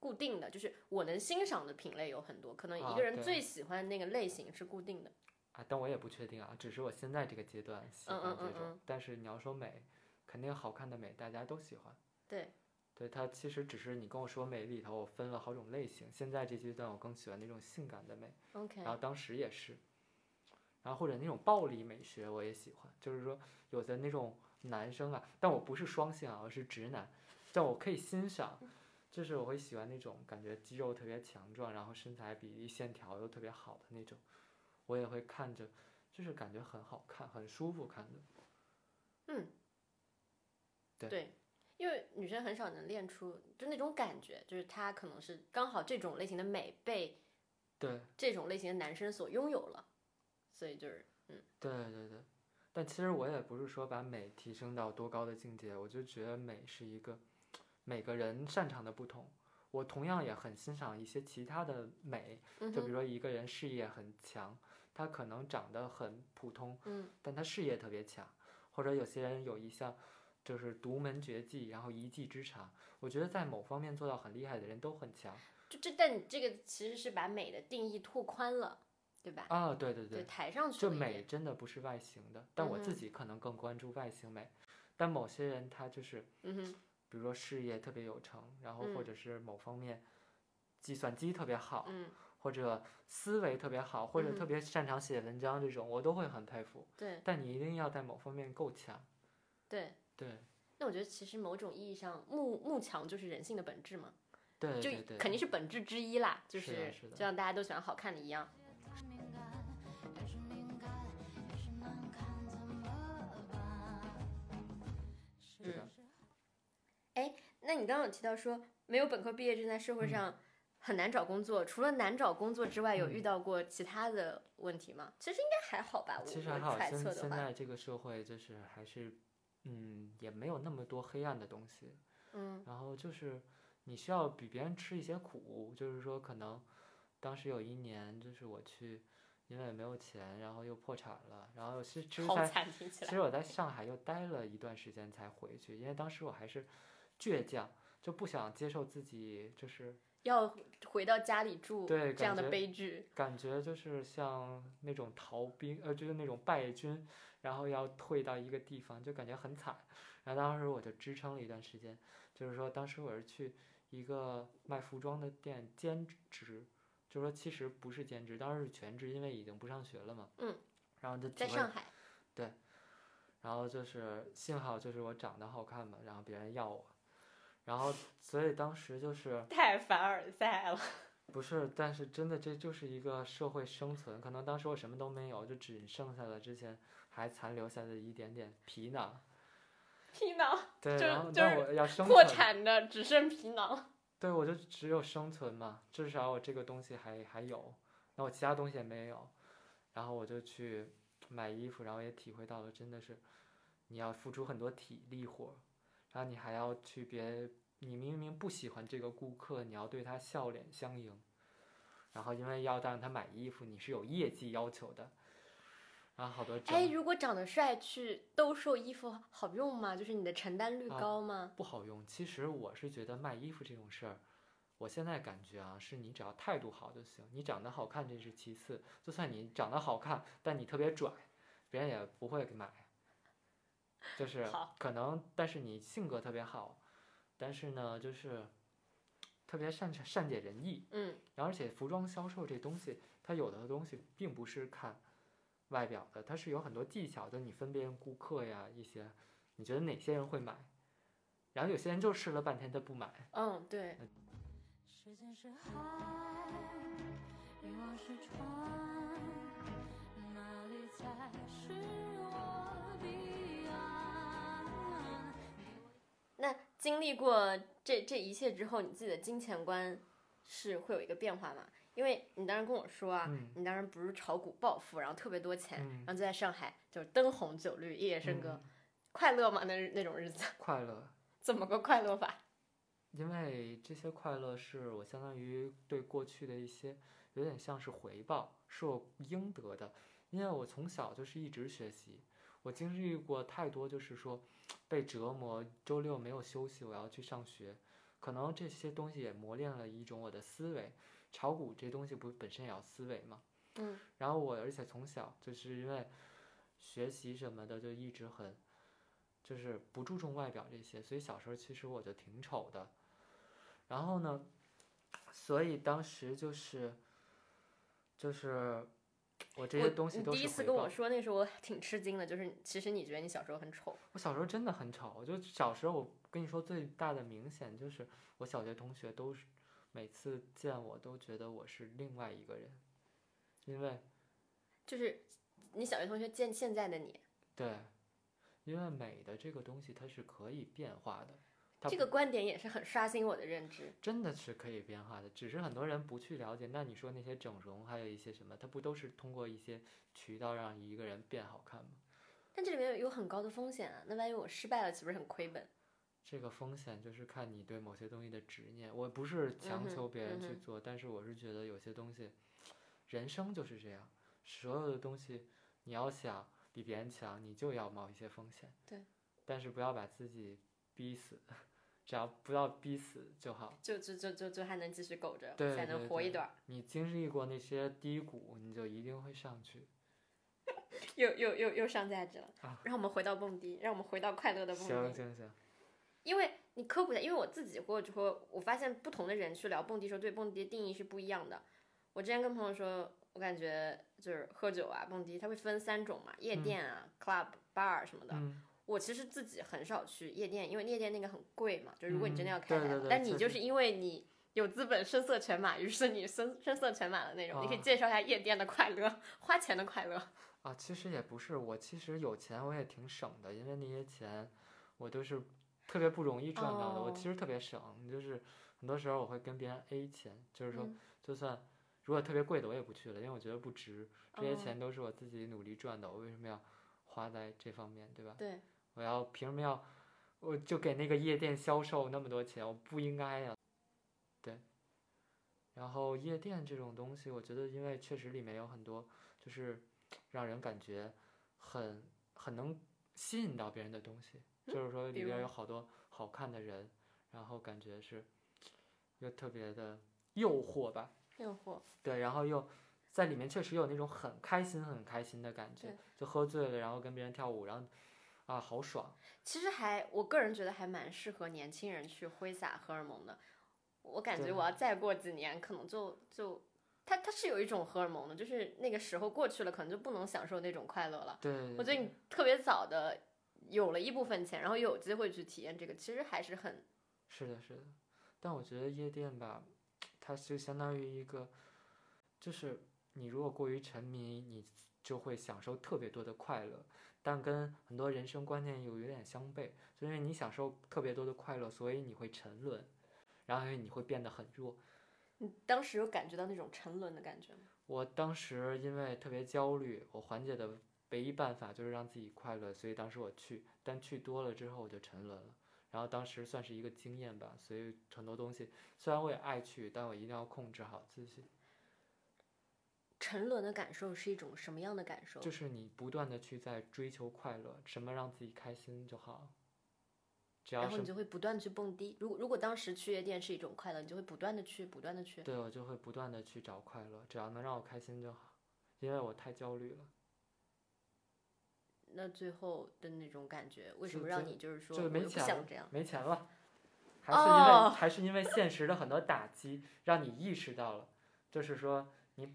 [SPEAKER 2] 固定的，就是我能欣赏的品类有很多，可能一个人最喜欢的那个类型是固定的。
[SPEAKER 1] 啊，但我也不确定啊，只是我现在这个阶段喜
[SPEAKER 2] 嗯
[SPEAKER 1] 欢这种。
[SPEAKER 2] 嗯嗯嗯
[SPEAKER 1] 但是你要说美，肯定好看的美大家都喜欢。
[SPEAKER 2] 对，
[SPEAKER 1] 对它其实只是你跟我说美里头，我分了好种类型。现在这阶段我更喜欢那种性感的美
[SPEAKER 2] ，OK，
[SPEAKER 1] 然后当时也是，然后或者那种暴力美学我也喜欢，就是说有的那种男生啊，但我不是双性啊，我是直男，但我可以欣赏。就是我会喜欢那种感觉肌肉特别强壮，然后身材比例线条又特别好的那种，我也会看着，就是感觉很好看，很舒服看的。
[SPEAKER 2] 嗯，
[SPEAKER 1] 对
[SPEAKER 2] 因为女生很少能练出就那种感觉，就是她可能是刚好这种类型的美被
[SPEAKER 1] 对。
[SPEAKER 2] 这种类型的男生所拥有了，所以就是嗯，
[SPEAKER 1] 对对对，但其实我也不是说把美提升到多高的境界，我就觉得美是一个每个人擅长的不同。我同样也很欣赏一些其他的美，就比如说一个人事业很强，他可能长得很普通，
[SPEAKER 2] 嗯。
[SPEAKER 1] 但他事业特别强，或者有些人有一项就是独门绝技，然后一技之长。我觉得在某方面做到很厉害的人都很强
[SPEAKER 2] 就这但你这个其实是把美的定义拓宽了，对吧？
[SPEAKER 1] 啊！对对
[SPEAKER 2] 对，
[SPEAKER 1] 对，
[SPEAKER 2] 抬上去
[SPEAKER 1] 就美。真的不是外形的，但我自己可能更关注外形美，但某些人他就是。
[SPEAKER 2] 嗯，
[SPEAKER 1] 比如说事业特别有成，然后或
[SPEAKER 2] 嗯
[SPEAKER 1] 者是某方面计算机特别好，
[SPEAKER 2] 嗯，
[SPEAKER 1] 或者思维特别好，或者
[SPEAKER 2] 嗯
[SPEAKER 1] 特别擅长写文章这种，我都会很佩服。
[SPEAKER 2] 对
[SPEAKER 1] 但你一定要在某方面够强。
[SPEAKER 2] 对。
[SPEAKER 1] 对
[SPEAKER 2] 那我觉得其实某种意义上，慕慕强就是人性的本质嘛，就
[SPEAKER 1] 对对对，
[SPEAKER 2] 肯定是本质之一啦，就是就像大家都喜欢好看的一样。
[SPEAKER 3] 太敏感，越是敏感，越是难看，怎么办？
[SPEAKER 1] 是的。
[SPEAKER 2] 那你刚刚有提到说，没有本科毕业证在社会
[SPEAKER 1] 嗯
[SPEAKER 2] 上很难找工作，除了难找工作之外，有
[SPEAKER 1] 嗯
[SPEAKER 2] 遇到过其他的问题吗？其实应该还好吧，我
[SPEAKER 1] 其实还好，
[SPEAKER 2] 我揣
[SPEAKER 1] 现
[SPEAKER 2] 测的话，
[SPEAKER 1] 现在这个社会就是还是，嗯，也没有那么多黑暗的东西。
[SPEAKER 2] 嗯
[SPEAKER 1] 然后就是你需要比别人吃一些苦，就是说可能当时有一年就是我去，因为没有钱，然后又破产了，然后其实其实在。其实我在上海又待了一段时间才回去，因为当时我还是倔强，就不想接受自己就是
[SPEAKER 2] 要回到家里住
[SPEAKER 1] 对
[SPEAKER 2] 这样的悲剧。
[SPEAKER 1] 感觉就是像那种逃兵，呃，就是那种败军，然后要退到一个地方，就感觉很惨。然后当时我就支撑了一段时间，就是说当时我是去一个卖服装的店兼职，就说其实不是兼职，当时是全职，因为已经不上学了嘛。
[SPEAKER 2] 嗯。
[SPEAKER 1] 然后就
[SPEAKER 2] 在上海，对
[SPEAKER 1] 然后就是幸好就是我长得好看嘛，然后别人要我，然后所以当时就是 (laughs)
[SPEAKER 2] 太凡尔赛了。
[SPEAKER 1] 不是，但是真的这就是一个社会生存，可能当时我什么都没有，就只剩下了之前还残留下的一点点皮囊。
[SPEAKER 2] 皮囊 (laughs)
[SPEAKER 1] 对，
[SPEAKER 2] 就
[SPEAKER 1] 然后我要生存破，
[SPEAKER 2] 产的只剩皮囊。(laughs)
[SPEAKER 1] 对我就只有生存嘛，至少我这个东西还还有，那我其他东西也没有，然后我就去买衣服，然后也体会到了真的是，你要付出很多体力活儿，然后你还要去别，你明明不喜欢这个顾客，你要对他笑脸相迎，然后因为要让他买衣服，你是有业绩要求的，然后好多
[SPEAKER 2] 哎，
[SPEAKER 1] 整
[SPEAKER 2] 如果长得帅去兜售衣服好用吗？就是你的成单率
[SPEAKER 1] 啊
[SPEAKER 2] 高吗？
[SPEAKER 1] 不好用。其实我是觉得卖衣服这种事儿，我现在感觉啊，是你只要态度好就行。你长得好看这是其次，就算你长得好看，但你特别拽，别人也不会买。就是可能，但是你性格特别好，但是呢，就是特别善善解人意。
[SPEAKER 2] 嗯，
[SPEAKER 1] 然后而且服装销售这东西，它有的东西并不是看外表的，它是有很多技巧的。你分辨顾客呀，一些你觉得哪些人会买，然后有些人就试了半天他不买。
[SPEAKER 2] 嗯，对，
[SPEAKER 3] 时间是海，欲望是船，哪里才是
[SPEAKER 2] 经历过这这一切之后，你自己的金钱观是会有一个变化吗？因为你当时跟我说啊，
[SPEAKER 1] 嗯
[SPEAKER 2] 你当时不是炒股暴富，然后特别多钱，
[SPEAKER 1] 嗯
[SPEAKER 2] 然后就在上海就是灯红酒绿、夜夜笙歌，
[SPEAKER 1] 嗯
[SPEAKER 2] 快乐吗？那那种日子
[SPEAKER 1] 快乐，
[SPEAKER 2] 怎么个快乐法？
[SPEAKER 1] 因为这些快乐是我相当于对过去的一些有点像是回报，是我应得的。因为我从小就是一直学习，我经历过太多，就是说被折磨，周六没有休息，我要去上学，可能这些东西也磨练了一种我的思维。炒股这东西不本身也要思维嘛，
[SPEAKER 2] 嗯，
[SPEAKER 1] 然后我而且从小就是因为学习什么的就一直很，就是不注重外表这些，所以小时候其实我就挺丑的。然后呢，所以当时就是，就是我这些东西都
[SPEAKER 2] 你第一次。跟我说，那时候我挺吃惊的，就是其实你觉得你小时候很丑，
[SPEAKER 1] 我小时候真的很丑，就小时候我跟你说最大的明显就是我小学同学都是每次见我都觉得我是另外一个人，因为
[SPEAKER 2] 就是你小学同学见现在的你，
[SPEAKER 1] 对，因为美的这个东西它是可以变化的，它
[SPEAKER 2] 这个观点也是很刷新我的认知。
[SPEAKER 1] 真的是可以变化的，只是很多人不去了解。那你说那些整容，还有一些什么，它不都是通过一些渠道让一个人变好看吗？
[SPEAKER 2] 但这里面有很高的风险啊，那万一我失败了，岂不是很亏本？
[SPEAKER 1] 这个风险就是看你对某些东西的执念。我不是强求别人去做，但是我是觉得有些东西，人生就是这样，所有的东西你要想比别人强，你就要冒一些风险。
[SPEAKER 2] 对。
[SPEAKER 1] 但是不要把自己逼死，(laughs) 只要不要逼死就好。
[SPEAKER 2] 就就就就就还能继续苟着，才能活一段。
[SPEAKER 1] 你经历过那些低谷，你就一定会上去。(laughs)
[SPEAKER 2] 又又又又上价值了。
[SPEAKER 1] 啊
[SPEAKER 2] 让我们回到蹦迪，让我们回到快乐的蹦迪。
[SPEAKER 1] 行行行，
[SPEAKER 2] 因为你科普一下，因为我自己或者说，我发现不同的人去聊蹦迪的时候，对蹦迪的定义是不一样的。我之前跟朋友说，我感觉就是喝酒啊，蹦迪它会分三种嘛，夜店啊、club、bar 什么的。
[SPEAKER 1] 嗯，
[SPEAKER 2] 我其实自己很少去夜店，因为夜店那个很贵嘛，就如果你真的
[SPEAKER 1] 嗯
[SPEAKER 2] 要开但你就是。因为你有资本声色犬马，于是你声声色犬马的那种，你可以
[SPEAKER 1] 啊。
[SPEAKER 2] 介绍一下夜店的快乐，花钱的快乐。
[SPEAKER 1] 啊，其实也不是，我其实有钱我也挺省的，因为那些钱我都是特别不容易赚到的，我
[SPEAKER 2] 哦。
[SPEAKER 1] 其实特别省，就是很多时候我会跟别人 A 钱，就是说
[SPEAKER 2] 嗯。
[SPEAKER 1] 就算如果特别贵的我也不去了，因为我觉得不值，这些
[SPEAKER 2] 哦。
[SPEAKER 1] 钱都是我自己努力赚的，我为什么要花在这方面，对吧？
[SPEAKER 2] 对，
[SPEAKER 1] 我要凭什么要我就给那个夜店销售那么多钱，我不应该呀。对。然后夜店这种东西，我觉得因为确实里面有很多就是让人感觉很很能吸引到别人的东西，就是说里边有好多好看的人，然后感觉是又特别的诱惑吧，
[SPEAKER 2] 诱惑，
[SPEAKER 1] 对，然后又在里面确实有那种很开心很开心的感觉，就喝醉了，然后跟别人跳舞，然后啊好爽，
[SPEAKER 2] 其实还我个人觉得还蛮适合年轻人去挥洒荷尔蒙的。我感觉我要再过几年，可能就就它它是有一种荷尔蒙的，就是那个时候过去了，可能就不能享受那种快乐了。
[SPEAKER 1] 对，
[SPEAKER 2] 我觉得你特别早的有了一部分钱，然后又有机会去体验这个，其实还是很
[SPEAKER 1] 是的，是的，但我觉得夜店吧，它就相当于一个，就是你如果过于沉迷，你就会享受特别多的快乐，但跟很多人生观念有有点相悖，就因为你享受特别多的快乐，所以你会沉沦，然后因为你会变得很弱。
[SPEAKER 2] 你当时有感觉到那种沉沦的感觉吗？
[SPEAKER 1] 我当时因为特别焦虑，我缓解的唯一办法就是让自己快乐，所以当时我去，但去多了之后我就沉沦了。然后当时算是一个经验吧，所以很多东西虽然我也爱去，但我一定要控制好自己。
[SPEAKER 2] 沉沦的感受是一种什么样的感受？
[SPEAKER 1] 就是你不断的去在追求快乐，什么让自己开心就好。只要
[SPEAKER 2] 然后你就会不断地去蹦迪。如果如果当时去夜店是一种快乐，你就会不断的去，不断的去。
[SPEAKER 1] 对我就会不断的去找快乐，只要能让我开心就好，因为我太焦虑了。
[SPEAKER 2] 那最后的那种感觉，为什么让你就是说不
[SPEAKER 1] 没钱了
[SPEAKER 2] 想这样？
[SPEAKER 1] 没钱了，(laughs) 还是因为、
[SPEAKER 2] 哦
[SPEAKER 1] 还是因为现实的很多打击，让你意识到了，就是说你，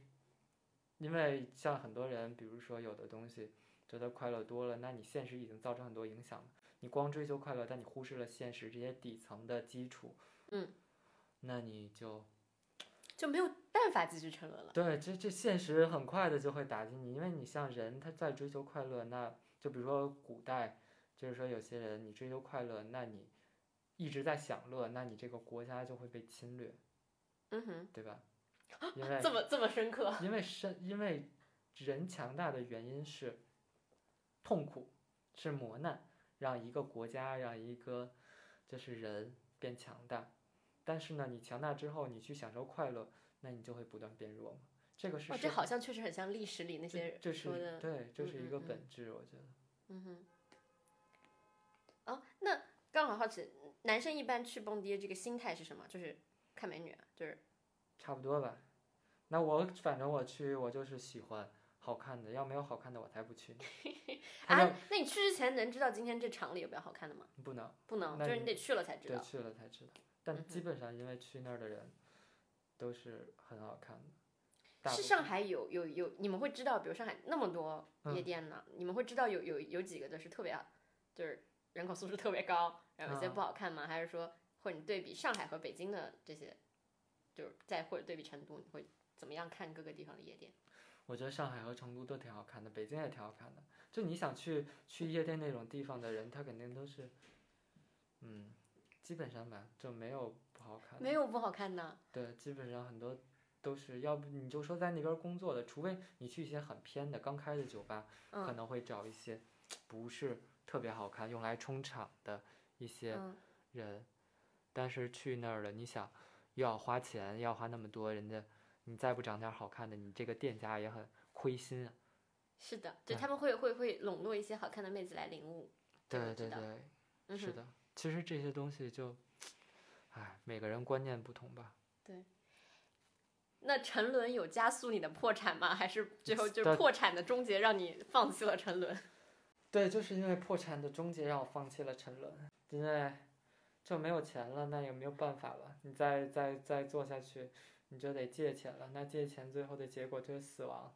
[SPEAKER 1] 因为像很多人，比如说有的东西觉得快乐多了，那你现实已经造成很多影响了。你光追求快乐，但你忽视了现实这些底层的基础，
[SPEAKER 2] 嗯，
[SPEAKER 1] 那你就
[SPEAKER 2] 就没有办法继续沉沦了。
[SPEAKER 1] 对这这现实很快的就会打击你，因为你像人他在追求快乐，那就比如说古代，就是说有些人你追求快乐，那你一直在享乐，那你这个国家就会被侵略，
[SPEAKER 2] 嗯哼，
[SPEAKER 1] 对吧？因为
[SPEAKER 2] 这么这么深刻。
[SPEAKER 1] 因为深因为人强大的原因是痛苦，是磨难，让一个国家让一个就是人变强大。但是呢，你强大之后，你去享受快乐，那你就会不断变弱嘛。这个是
[SPEAKER 2] 这好像确实很像历史里那些
[SPEAKER 1] 这
[SPEAKER 2] 说的。
[SPEAKER 1] 是对，这是一个
[SPEAKER 2] 嗯嗯嗯
[SPEAKER 1] 本质，我觉得。
[SPEAKER 2] 嗯哼。哦，那刚好好奇，男生一般去蹦迪这个心态是什么？就是看美女，就是
[SPEAKER 1] 差不多吧。那我反正我去，我就是喜欢好看的，要没有好看的我才不去 (laughs)
[SPEAKER 2] 啊，那你去之前能知道今天这场里有没有好看的吗？
[SPEAKER 1] 不能，
[SPEAKER 2] 不能，就是你得去了才知道。
[SPEAKER 1] 对去了才知道。
[SPEAKER 2] 嗯
[SPEAKER 1] 但
[SPEAKER 2] 哼
[SPEAKER 1] 基本上因为去那儿的人都是很好看的。大
[SPEAKER 2] 是上海有有有，你们会知道，比如上海那么多夜
[SPEAKER 1] 嗯
[SPEAKER 2] 店呢，你们会知道有有有几个的是特别，就是人口素质特别高，然后有些
[SPEAKER 1] 嗯
[SPEAKER 2] 不好看吗？还是说，或者你对比上海和北京的这些，就是再或者对比成都，你会怎么样看各个地方的夜店？
[SPEAKER 1] 我觉得上海和成都都挺好看的，北京也挺好看的。就你想去去夜店那种地方的人，他肯定都是，嗯，基本上吧，就没有不好看的。
[SPEAKER 2] 没有不好看的，
[SPEAKER 1] 对，基本上很多都是，要不你就说在那边工作的，除非你去一些很偏的刚开的酒吧，可
[SPEAKER 2] 嗯
[SPEAKER 1] 能会找一些不是特别好看，用来充场的一些
[SPEAKER 2] 嗯，
[SPEAKER 1] 人。但是去那儿了，你想又要花钱，要花那么多，人家你再不长点好看的，你这个店家也很亏心啊。
[SPEAKER 2] 是的，就
[SPEAKER 1] 对
[SPEAKER 2] 他们会会会笼络一些好看的妹子来领舞。这我知道
[SPEAKER 1] 对对对，
[SPEAKER 2] 嗯
[SPEAKER 1] 是的。其实这些东西就，唉，每个人观念不同吧。
[SPEAKER 2] 对那沉沦有加速你的破产吗？还是最后就是破产的终结让你放弃了沉沦？(laughs)
[SPEAKER 1] 对，就是因为破产的终结让我放弃了沉沦，因为就没有钱了，那也没有办法了。你再再再做下去，你就得借钱了。那借钱最后的结果就是死亡，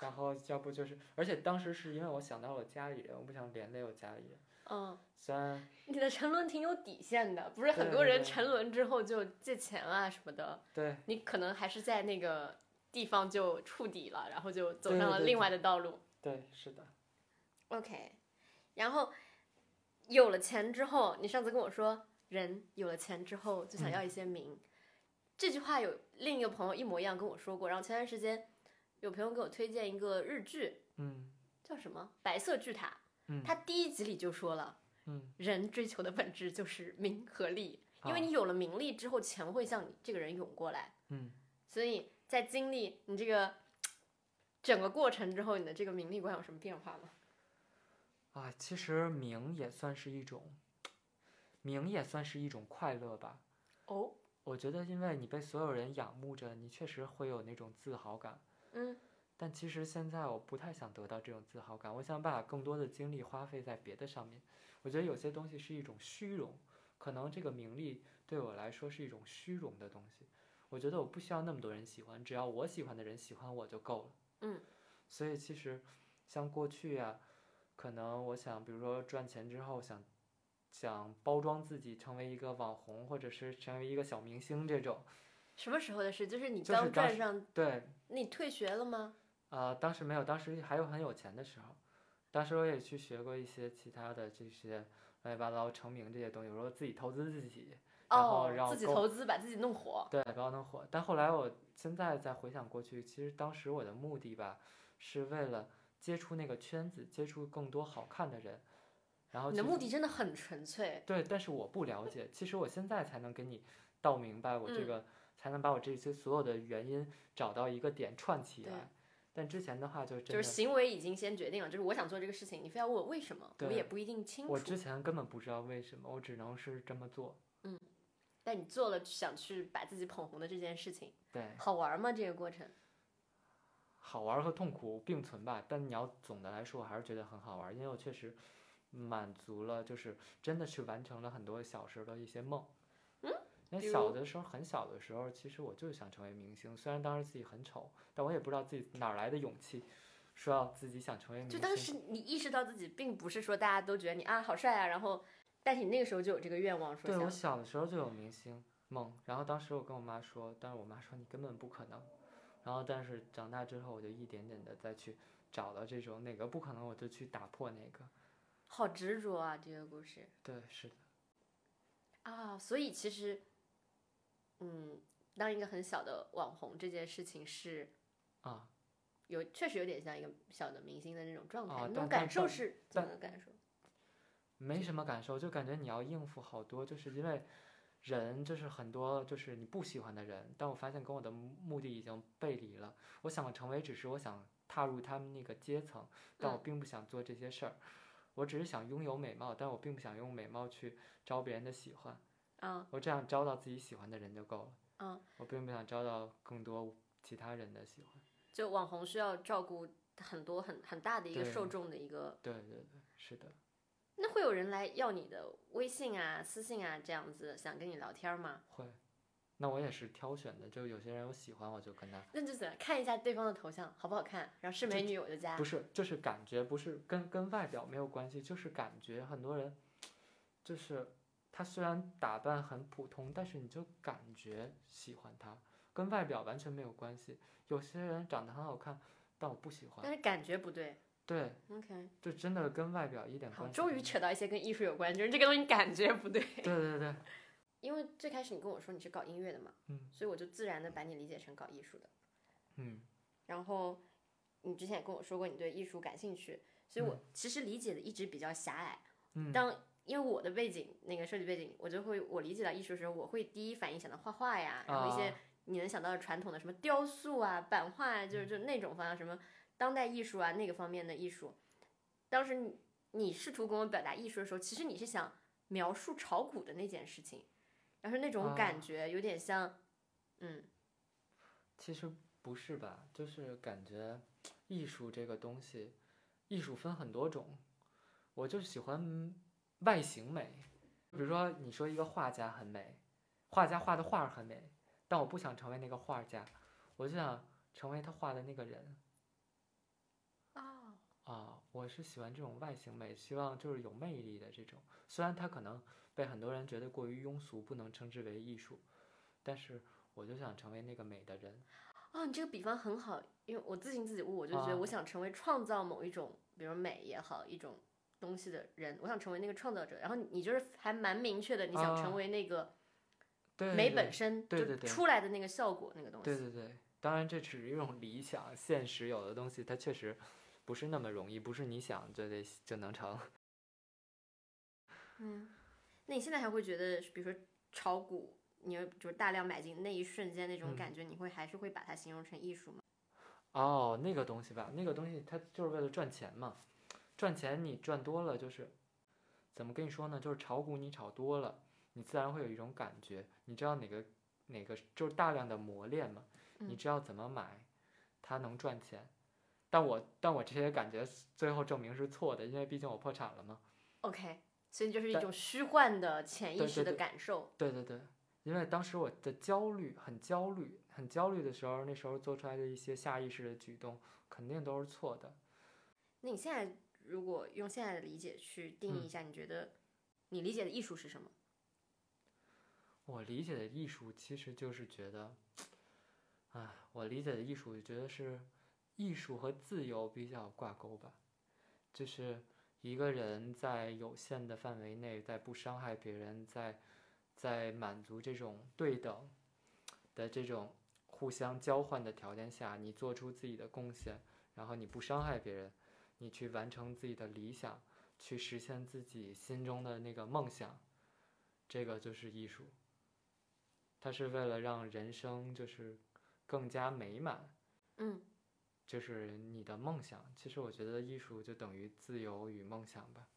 [SPEAKER 1] 然后要不就是，而且当时是因为我想到了家里人，我不想连累我家里人。
[SPEAKER 2] 嗯，
[SPEAKER 1] 虽然
[SPEAKER 2] 你的沉沦挺有底线的，不是很多人沉沦之后就借钱啊什么的，
[SPEAKER 1] 对
[SPEAKER 2] 你可能还是在那个地方就触底了，然后就走上了另外的道路。
[SPEAKER 1] 对是的
[SPEAKER 2] ，OK，然后有了钱之后，你上次跟我说，人有了钱之后就想要一些名，这句话有另一个朋友一模一样跟我说过。然后前段时间有朋友给我推荐一个日剧，
[SPEAKER 1] 嗯。
[SPEAKER 2] 叫什么《白色巨塔》，
[SPEAKER 1] 嗯。
[SPEAKER 2] 它第一集里就说了，
[SPEAKER 1] 嗯。
[SPEAKER 2] 人追求的本质就是名和利，因为
[SPEAKER 1] 啊
[SPEAKER 2] 你有了名利之后，钱会向你这个人涌过来，
[SPEAKER 1] 嗯，
[SPEAKER 2] 所以在经历你这个整个过程之后，你的这个名利观有什么变化吗？
[SPEAKER 1] 啊，其实名也算是一种，名也算是一种快乐吧。
[SPEAKER 2] 哦，
[SPEAKER 1] 我觉得因为你被所有人仰慕着，你确实会有那种自豪感。
[SPEAKER 2] 嗯，
[SPEAKER 1] 但其实现在我不太想得到这种自豪感，我想把更多的精力花费在别的上面。我觉得有些东西是一种虚荣，可能这个名利对我来说是一种虚荣的东西。我觉得我不需要那么多人喜欢，只要我喜欢的人喜欢我就够了。
[SPEAKER 2] 嗯，
[SPEAKER 1] 所以其实像过去呀、可能我想，比如说赚钱之后想想包装自己成为一个网红，或者是成为一个小明星这种。
[SPEAKER 2] 什么时候的事？就是你刚
[SPEAKER 1] 就是当时
[SPEAKER 2] 赚上，
[SPEAKER 1] 对，
[SPEAKER 2] 你退学了吗？
[SPEAKER 1] 呃，当时没有，当时还有很有钱的时候，当时我也去学过一些其他的这些乱七八糟成名这些东西，我说自己投资自己，然后
[SPEAKER 2] 哦
[SPEAKER 1] 让，购
[SPEAKER 2] 自己投资把自己弄火。
[SPEAKER 1] 对，把我弄火。但后来我现在再回想过去，其实当时我的目的吧，是为了接触那个圈子，接触更多好看的人，然后
[SPEAKER 2] 你的目的真的很纯粹。
[SPEAKER 1] 对，但是我不了解，其实我现在才能给你道明白，我这
[SPEAKER 2] 嗯
[SPEAKER 1] 个、才能把我这些所有的原因找到一个点串起来。但之前的话就真的，
[SPEAKER 2] 就是行为已经先决定了，就是我想做这个事情，你非要问我为什么，我也不一定清楚
[SPEAKER 1] 我之。前根本不知道为什么，我只能是这么做。
[SPEAKER 2] 嗯但你做了想去把自己捧红的这件事情，
[SPEAKER 1] 对，
[SPEAKER 2] 好玩吗？这个过程？
[SPEAKER 1] 好玩儿和痛苦并存吧，但你要总的来说，我还是觉得很好玩儿，因为我确实满足了，就是真的去完成了很多小时候的一些梦。
[SPEAKER 2] 嗯，
[SPEAKER 1] 因为
[SPEAKER 2] 比如
[SPEAKER 1] 小的时候，很小的时候，其实我就是想成为明星，虽然当时自己很丑，但我也不知道自己哪儿来的勇气，说要自己想成为明星。
[SPEAKER 2] 就当时你意识到自己并不是说大家都觉得你啊好帅啊，然后，但是你那个时候就有这个愿望说
[SPEAKER 1] 对我，小的时候就有明星梦，然后当时我跟我妈说，但是我妈说你根本不可能。然后但是长大之后，我就一点点的再去找到这种哪个不可能，我就去打破哪个。
[SPEAKER 2] 好执着啊这个故事
[SPEAKER 1] 对，是的，
[SPEAKER 2] 啊，所以其实，嗯，当一个很小的网红这件事情是
[SPEAKER 1] 啊，
[SPEAKER 2] 有确实有点像一个小的明星的那种状态，
[SPEAKER 1] 啊
[SPEAKER 2] 那种感受是怎么
[SPEAKER 1] 但
[SPEAKER 2] 个感受？
[SPEAKER 1] 没什么感受，就感觉你要应付好多，就是因为人就是很多就是你不喜欢的人，但我发现跟我的目目的已经背离了。我想成为只是我想踏入他们那个阶层，但我
[SPEAKER 2] 嗯
[SPEAKER 1] 并不想做这些事儿。我只是想拥有美貌，但我并不想用美貌去招别人的喜欢。
[SPEAKER 2] 啊
[SPEAKER 1] 我这样招到自己喜欢的人就够了。
[SPEAKER 2] 啊，
[SPEAKER 1] 我并不想招到更多其他人的喜欢。
[SPEAKER 2] 就网红需要照顾很多很很大的一个受众的一个，
[SPEAKER 1] 对对对，是的。
[SPEAKER 2] 那会有人来要你的微信啊、私信啊这样子，想跟你聊天吗？
[SPEAKER 1] 会，那我也是挑选的，就有些人我喜欢，我就跟他，
[SPEAKER 2] 那就怎么看一下对方的头像好不好看，然后是美女我就加
[SPEAKER 1] 不。是，就是感觉，不是跟跟外表没有关系，就是感觉。很多人，就是他虽然打扮很普通，但是你就感觉喜欢他，跟外表完全没有关系。有些人长得很好看，但我不喜欢，
[SPEAKER 2] 但是感觉不对
[SPEAKER 1] 对
[SPEAKER 2] ，，OK，
[SPEAKER 1] 就真的跟外表一点，关系
[SPEAKER 2] 终于
[SPEAKER 1] 都没有
[SPEAKER 2] 扯到一些跟艺术有关，就是这个东西感觉不对。
[SPEAKER 1] 对对对，
[SPEAKER 2] 因为最开始你跟我说你是搞音乐的嘛，
[SPEAKER 1] 嗯
[SPEAKER 2] 所以我就自然的把你理解成搞艺术的。
[SPEAKER 1] 嗯
[SPEAKER 2] 然后你之前也跟我说过你对艺术感兴趣，所以我其实理解的一直比较狭隘。
[SPEAKER 1] 嗯，
[SPEAKER 2] 当因为我的背景那个设计背景，我就会我理解到艺术的时候，我会第一反应想到画画呀，然后一些
[SPEAKER 1] 啊
[SPEAKER 2] 你能想到的传统的什么雕塑啊、版画啊，就是就那种方向，什么当代艺术啊那个方面的艺术。当时你你试图跟我表达艺术的时候，其实你是想描述炒股的那件事情，然后那种
[SPEAKER 1] 啊
[SPEAKER 2] 感觉有点像，嗯，
[SPEAKER 1] 其实不是吧，就是感觉艺术这个东西，艺术分很多种，我就喜欢外形美。比如说，你说一个画家很美，画家画的画很美，但我不想成为那个画家，我就想成为他画的那个人
[SPEAKER 2] 哦，
[SPEAKER 1] 啊。我是喜欢这种外形美，希望就是有魅力的这种。虽然它可能被很多人觉得过于庸俗，不能称之为艺术，但是我就想成为那个美的人。
[SPEAKER 2] 哦，你这个比方很好，因为我自信自己悟，我就觉得
[SPEAKER 1] 啊
[SPEAKER 2] 我想成为创造某一种，比如美也好，一种东西的人，我想成为那个创造者。然后你就是还蛮明确的，你想成
[SPEAKER 1] 啊
[SPEAKER 2] 为那个美本身，就
[SPEAKER 1] 对对对
[SPEAKER 2] 出来的那个效果那个东西。
[SPEAKER 1] 对对对，当然这只是一种理想，现实有的东西它确实不是那么容易，不是你想就得就能成。(laughs)
[SPEAKER 2] 嗯，那你现在还会觉得，比如说炒股，你有就是大量买进那一瞬间那种
[SPEAKER 1] 嗯
[SPEAKER 2] 感觉，你会还是会把它形容成艺术吗？
[SPEAKER 1] 哦，那个东西吧，那个东西它就是为了赚钱嘛，赚钱你赚多了就是，怎么跟你说呢？就是炒股你炒多了，你自然会有一种感觉，你知道哪个哪个就是大量的磨练嘛，你
[SPEAKER 2] 嗯
[SPEAKER 1] 知道怎么买，它能赚钱。但我但我这些感觉最后证明是错的，因为毕竟我破产了嘛。
[SPEAKER 2] OK，所以就是一种虚幻的潜意识的感受。
[SPEAKER 1] 对对对，因为当时我的焦虑很焦虑，很焦虑的时候，那时候做出来的一些下意识的举动，肯定都是错的。
[SPEAKER 2] 那你现在如果用现在的理解去定义
[SPEAKER 1] 嗯
[SPEAKER 2] 一下，你觉得你理解的艺术是什么？
[SPEAKER 1] 我理解的艺术其实就是觉得，啊，我理解的艺术觉得是艺术和自由比较挂钩吧，就是一个人在有限的范围内，在不伤害别人，在在满足这种对等的这种互相交换的条件下，你做出自己的贡献，然后你不伤害别人，你去完成自己的理想，去实现自己心中的那个梦想，这个就是艺术。它是为了让人生就是更加美满，
[SPEAKER 2] 嗯，
[SPEAKER 1] 就是你的梦想。其实我觉得艺术就等于自由与梦想吧。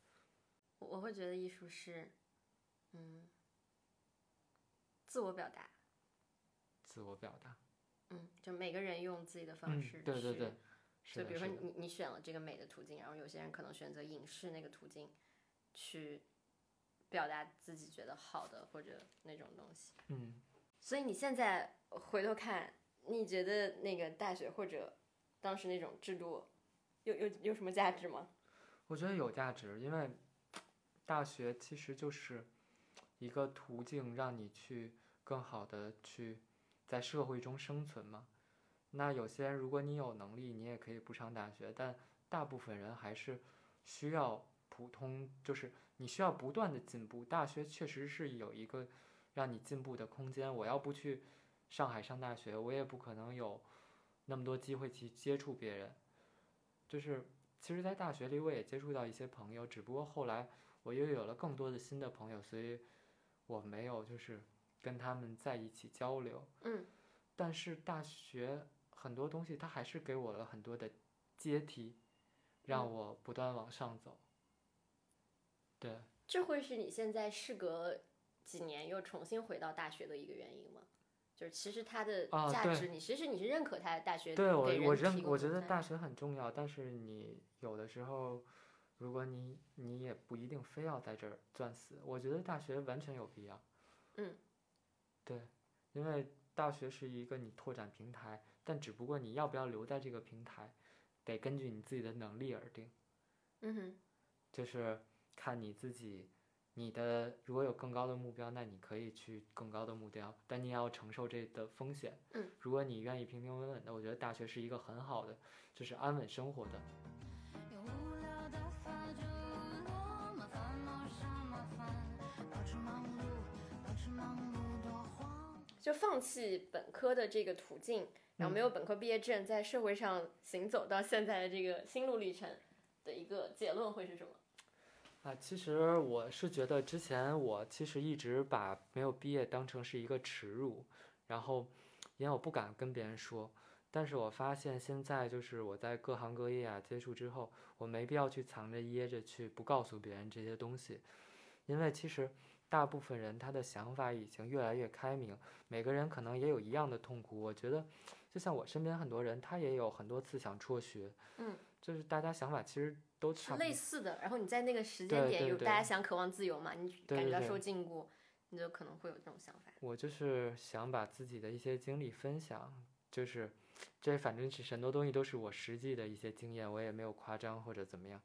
[SPEAKER 2] 我我会觉得艺术是，嗯，自我表达。
[SPEAKER 1] 自我表达，
[SPEAKER 2] 嗯，就每个人用自己的方
[SPEAKER 1] 嗯
[SPEAKER 2] 式、，
[SPEAKER 1] 对对对，
[SPEAKER 2] 就比如说你你选了这个美的途径，然后有些人可能选择影视那个途径，去表达自己觉得好的或者那种东西。
[SPEAKER 1] 嗯，
[SPEAKER 2] 所以你现在回头看，你觉得那个大学或者当时那种制度有有有什么价值吗？
[SPEAKER 1] 我觉得有价值，因为大学其实就是一个途径，让你去更好的去在社会中生存嘛。那有些人，如果你有能力，你也可以不上大学，但大部分人还是需要普通，就是你需要不断的进步。大学确实是有一个让你进步的空间。我要不去上海上大学，我也不可能有那么多机会去接触别人。就是其实，在大学里我也接触到一些朋友，只不过后来我又有了更多的新的朋友，所以我没有就是跟他们在一起交流。
[SPEAKER 2] 嗯，
[SPEAKER 1] 但是大学很多东西，它还是给我了很多的阶梯，让
[SPEAKER 2] 嗯
[SPEAKER 1] 我不断往上走。对，
[SPEAKER 2] 这会是你现在事隔几年又重新回到大学的一个原因吗？就是其实它的价值，你其实你是认可它的大学
[SPEAKER 1] 对我我认我觉得大学很重要，但是你有的时候，如果你你也不一定非要在这儿钻死，我觉得大学完全有必要。
[SPEAKER 2] 嗯，
[SPEAKER 1] 对，因为大学是一个你拓展平台，但只不过你要不要留在这个平台，得根据你自己的能力而定。
[SPEAKER 2] 嗯哼，
[SPEAKER 1] 就是看你自己，你的如果有更高的目标，那你可以去更高的目标，但你也要承受这的风险。
[SPEAKER 2] 嗯，
[SPEAKER 1] 如果你愿意平平稳稳的，我觉得大学是一个很好的，就是安稳生活的。
[SPEAKER 3] 用无聊的发着落寞，烦恼上麻烦，保持忙碌，保持忙碌多慌。
[SPEAKER 2] 就放弃本科的这个途径，然后没有本科毕业证，在社会上行走到现在的这个心路历程的一个结论会是什么？
[SPEAKER 1] 啊，其实我是觉得之前我其实一直把没有毕业当成是一个耻辱，然后因为我不敢跟别人说，但是我发现现在就是我在各行各业啊接触之后，我没必要去藏着掖着去不告诉别人这些东西，因为其实大部分人他的想法已经越来越开明，每个人可能也有一样的痛苦。我觉得，就像我身边很多人，他也有很多次想辍学，
[SPEAKER 2] 嗯，
[SPEAKER 1] 就是大家想法其实都
[SPEAKER 2] 类。似的，然后你在那个时间点有大家想渴望自由嘛，你感觉到受禁锢，你就可能会有这种想法。
[SPEAKER 1] 我就是想把自己的一些经历分享，就是这反正是很多东西都是我实际的一些经验，我也没有夸张或者怎么样，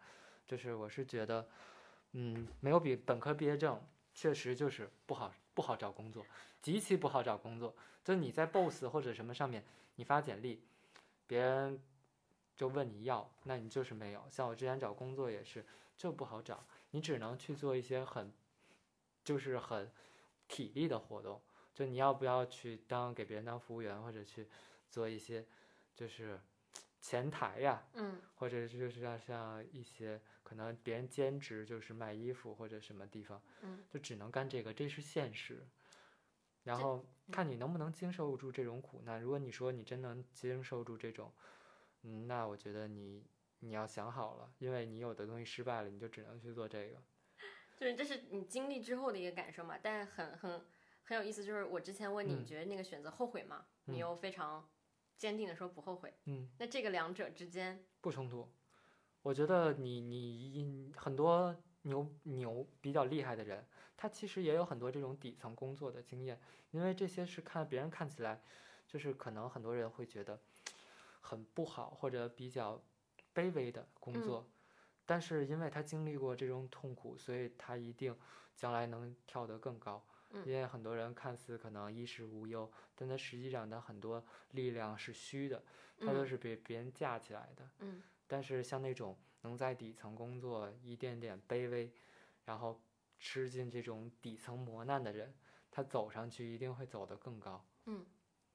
[SPEAKER 1] 就是我是觉得，嗯，没有比本科毕业证确实就是不好不好找工作，极其不好找工作。就是你在 Boss 或者什么上面你发简历，别人就问你要，那你就是没有。像我之前找工作也是，就不好找，你只能去做一些很，就是很体力的活动。就你要不要去当给别人当服务员，或者去做一些就是 (tsk) 前台呀，
[SPEAKER 2] 嗯
[SPEAKER 1] 或者是就是像像一些可能别人兼职就是卖衣服或者什么地方，
[SPEAKER 2] 嗯，
[SPEAKER 1] 就只能干这个，这是现实。然后看你能不能经受住这种苦难。如果你说你真能经受住这种，嗯，那我觉得你你要想好了，因为你有的东西失败了，你就只能去做这个。(laughs)
[SPEAKER 2] 就是这是你经历之后的一个感受嘛，但很很很有意思，就是我之前问你，
[SPEAKER 1] 你
[SPEAKER 2] 觉得那个选择后悔吗？你
[SPEAKER 1] 嗯
[SPEAKER 2] 又非常坚定的说不后悔。
[SPEAKER 1] 嗯，
[SPEAKER 2] 那这个两者之间，
[SPEAKER 1] 不冲突。我觉得你你很多牛牛比较厉害的人，他其实也有很多这种底层工作的经验，因为这些是看别人看起来，就是可能很多人会觉得很不好或者比较卑微的工
[SPEAKER 2] 嗯
[SPEAKER 1] 作，但是因为他经历过这种痛苦，所以他一定将来能跳得更高。
[SPEAKER 2] 嗯
[SPEAKER 1] 因为很多人看似可能衣食无忧，但他实际上他很多力量是虚的，他都
[SPEAKER 2] 嗯
[SPEAKER 1] 是被别人架起来的。
[SPEAKER 2] 嗯
[SPEAKER 1] 但是像那种能在底层工作，一点点卑微，然后吃尽这种底层磨难的人，他走上去一定会走得更高。
[SPEAKER 2] 嗯，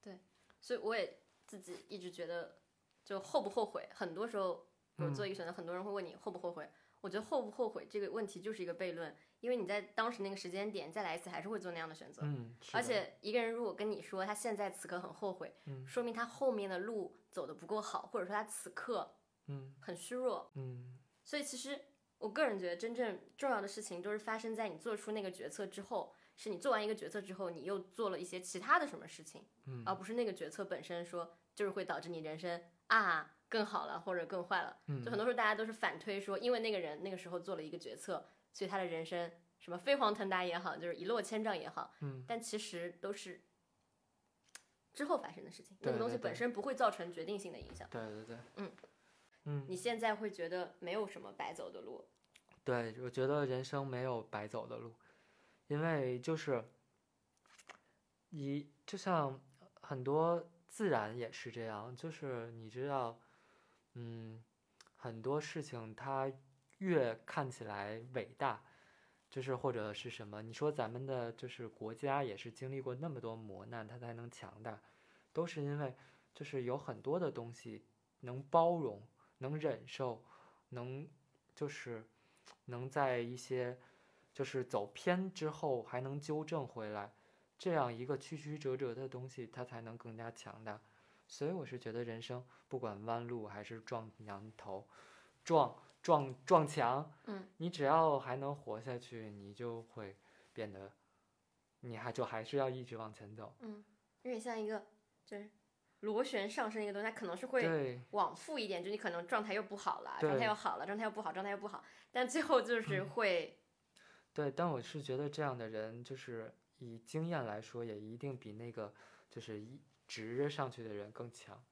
[SPEAKER 2] 对，所以我也自己一直觉得，就后不后悔，很多时候我做一个选择，很多人会问你后不后悔。我觉得后不后悔这个问题就是一个悖论，因为你在当时那个时间点再来一次，还是会做那样的选择。
[SPEAKER 1] 嗯，
[SPEAKER 2] 而且一个人如果跟你说他现在此刻很后悔，
[SPEAKER 1] 嗯
[SPEAKER 2] 说明他后面的路走得不够好，或者说他此刻
[SPEAKER 1] 嗯
[SPEAKER 2] 很虚弱。
[SPEAKER 1] 嗯
[SPEAKER 2] 所以其实我个人觉得，真正重要的事情都是发生在你做出那个决策之后，是你做完一个决策之后，你又做了一些其他的什么事情，
[SPEAKER 1] 嗯
[SPEAKER 2] 而不是那个决策本身说就是会导致你人生啊更好了或者更坏了。
[SPEAKER 1] 嗯
[SPEAKER 2] 就很多时候大家都是反推说，因为那个人那个时候做了一个决策，所以他的人生什么飞黄腾达也好，就是一落千丈也好，
[SPEAKER 1] 嗯。
[SPEAKER 2] 但其实都是之后发生的事情，那个东西本身不会造成决定性的影响。
[SPEAKER 1] 对对对，
[SPEAKER 2] 嗯。
[SPEAKER 1] 嗯，
[SPEAKER 2] 你现在会觉得没有什么白走的路，
[SPEAKER 1] 对，我觉得人生没有白走的路，因为就是一就像很多自然也是这样，就是你知道，嗯，很多事情它越看起来伟大，就是或者是什么，你说咱们的就是国家也是经历过那么多磨难，它才能强大，都是因为就是有很多的东西能包容、能忍受、能就是能在一些就是走偏之后还能纠正回来，这样一个曲曲折折的东西，它才能更加强大。所以我是觉得人生不管弯路还是撞墙头，撞撞撞墙，
[SPEAKER 2] 嗯，
[SPEAKER 1] 你只要还能活下去，你就会变得，你还就还是要一直往前走。
[SPEAKER 2] 嗯，有点像一个就是螺旋上升一个东西，它可能是会，往复一点，就你可能状态又不好了，状态又好了，状态又不好，状态又不好，但最后就是会，
[SPEAKER 1] 对，但我是觉得这样的人，就是以经验来说，也一定比那个就是一直着上去的人更强。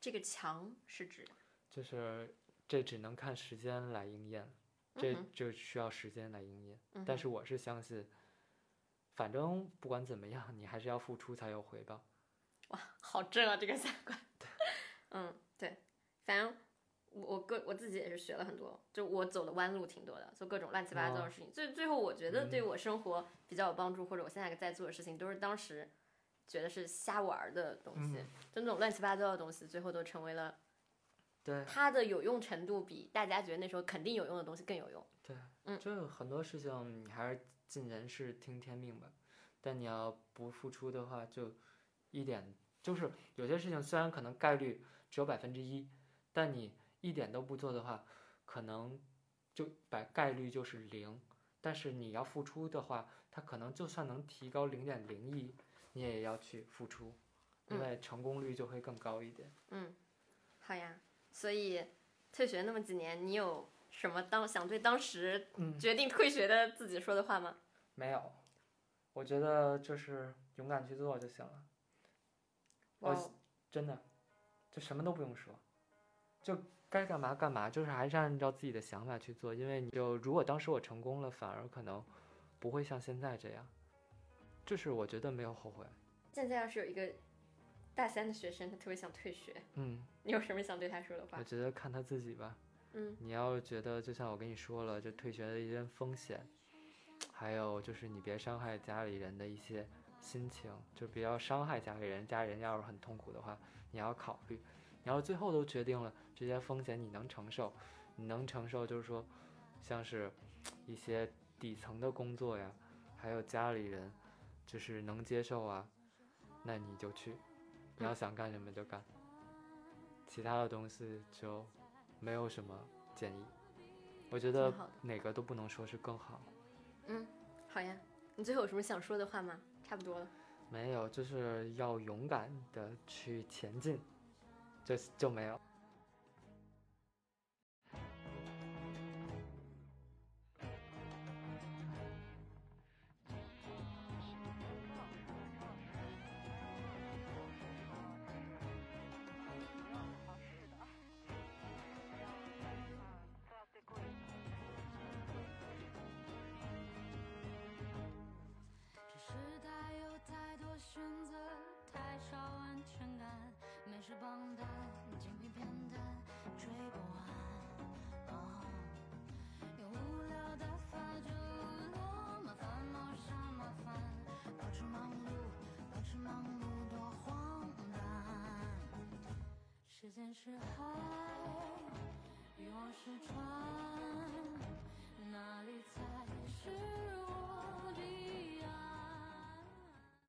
[SPEAKER 2] 这个强是指，
[SPEAKER 1] 就是这只能看时间来应验，这就需要时间来应验。
[SPEAKER 2] 嗯
[SPEAKER 1] 但是我是相信，反正不管怎么样，你还是要付出才有回报。
[SPEAKER 2] 哇好正啊，这个三观。嗯，对，反正我我个我自己也是学了很多，就我走的弯路挺多的，做各种乱七八糟的
[SPEAKER 1] 哦
[SPEAKER 2] 事情。最最后我觉得
[SPEAKER 1] 嗯
[SPEAKER 2] 对我生活比较有帮助，或者我现在在做的事情，都是当时觉得是瞎玩儿的东西，
[SPEAKER 1] 嗯
[SPEAKER 2] 就那种乱七八糟的东西，最后都成为了
[SPEAKER 1] 对
[SPEAKER 2] 它的有用程度比大家觉得那时候肯定有用的东西更有用。
[SPEAKER 1] 对，
[SPEAKER 2] 嗯
[SPEAKER 1] 就很多事情你还是尽人事听天命吧。但你要不付出的话，就一点就是有些事情虽然可能概率只有百分之一，但你一点都不做的话，可能就百概率就是零。但是你要付出的话，它可能就算能提高零点零一，你也要去付出，因
[SPEAKER 2] 嗯
[SPEAKER 1] 为成功率就会更高一点。
[SPEAKER 2] 嗯，好呀。所以退学那么几年，你有什么当想对当时
[SPEAKER 1] 嗯，
[SPEAKER 2] 决定退学的自己说的话吗？
[SPEAKER 1] 没有，我觉得就是勇敢去做就行了。我真的，就什么都不用说，就该干嘛干嘛，就是还是按照自己的想法去做。因为你就如果当时我成功了，反而可能不会像现在这样。就是我觉得没有后悔。
[SPEAKER 2] 现在要是有一个大三的学生，他特别想退学，
[SPEAKER 1] 嗯，
[SPEAKER 2] 你有什么想对他说的话
[SPEAKER 1] 我？觉得看他自己吧。
[SPEAKER 2] 嗯
[SPEAKER 1] 你要觉得，就像我跟你说了，就退学的一些风险，还有就是你别伤害家里人的一些心情，就不要伤害家里人。家里人要是很痛苦的话，你要考虑。然后最后都决定了这些风险，你能承受。你能承受就是说，像是一些底层的工作呀，还有家里人就是能接受啊。那你就去，你要想干什么就干，其他的东西就没有什么建议。我觉得哪个都不能说是更好。
[SPEAKER 2] 嗯，好呀，你最后有什么想说的话吗？差不多了，
[SPEAKER 3] 没有，就是要勇敢的去前进。就就没有。
[SPEAKER 4] 是海欲望是船。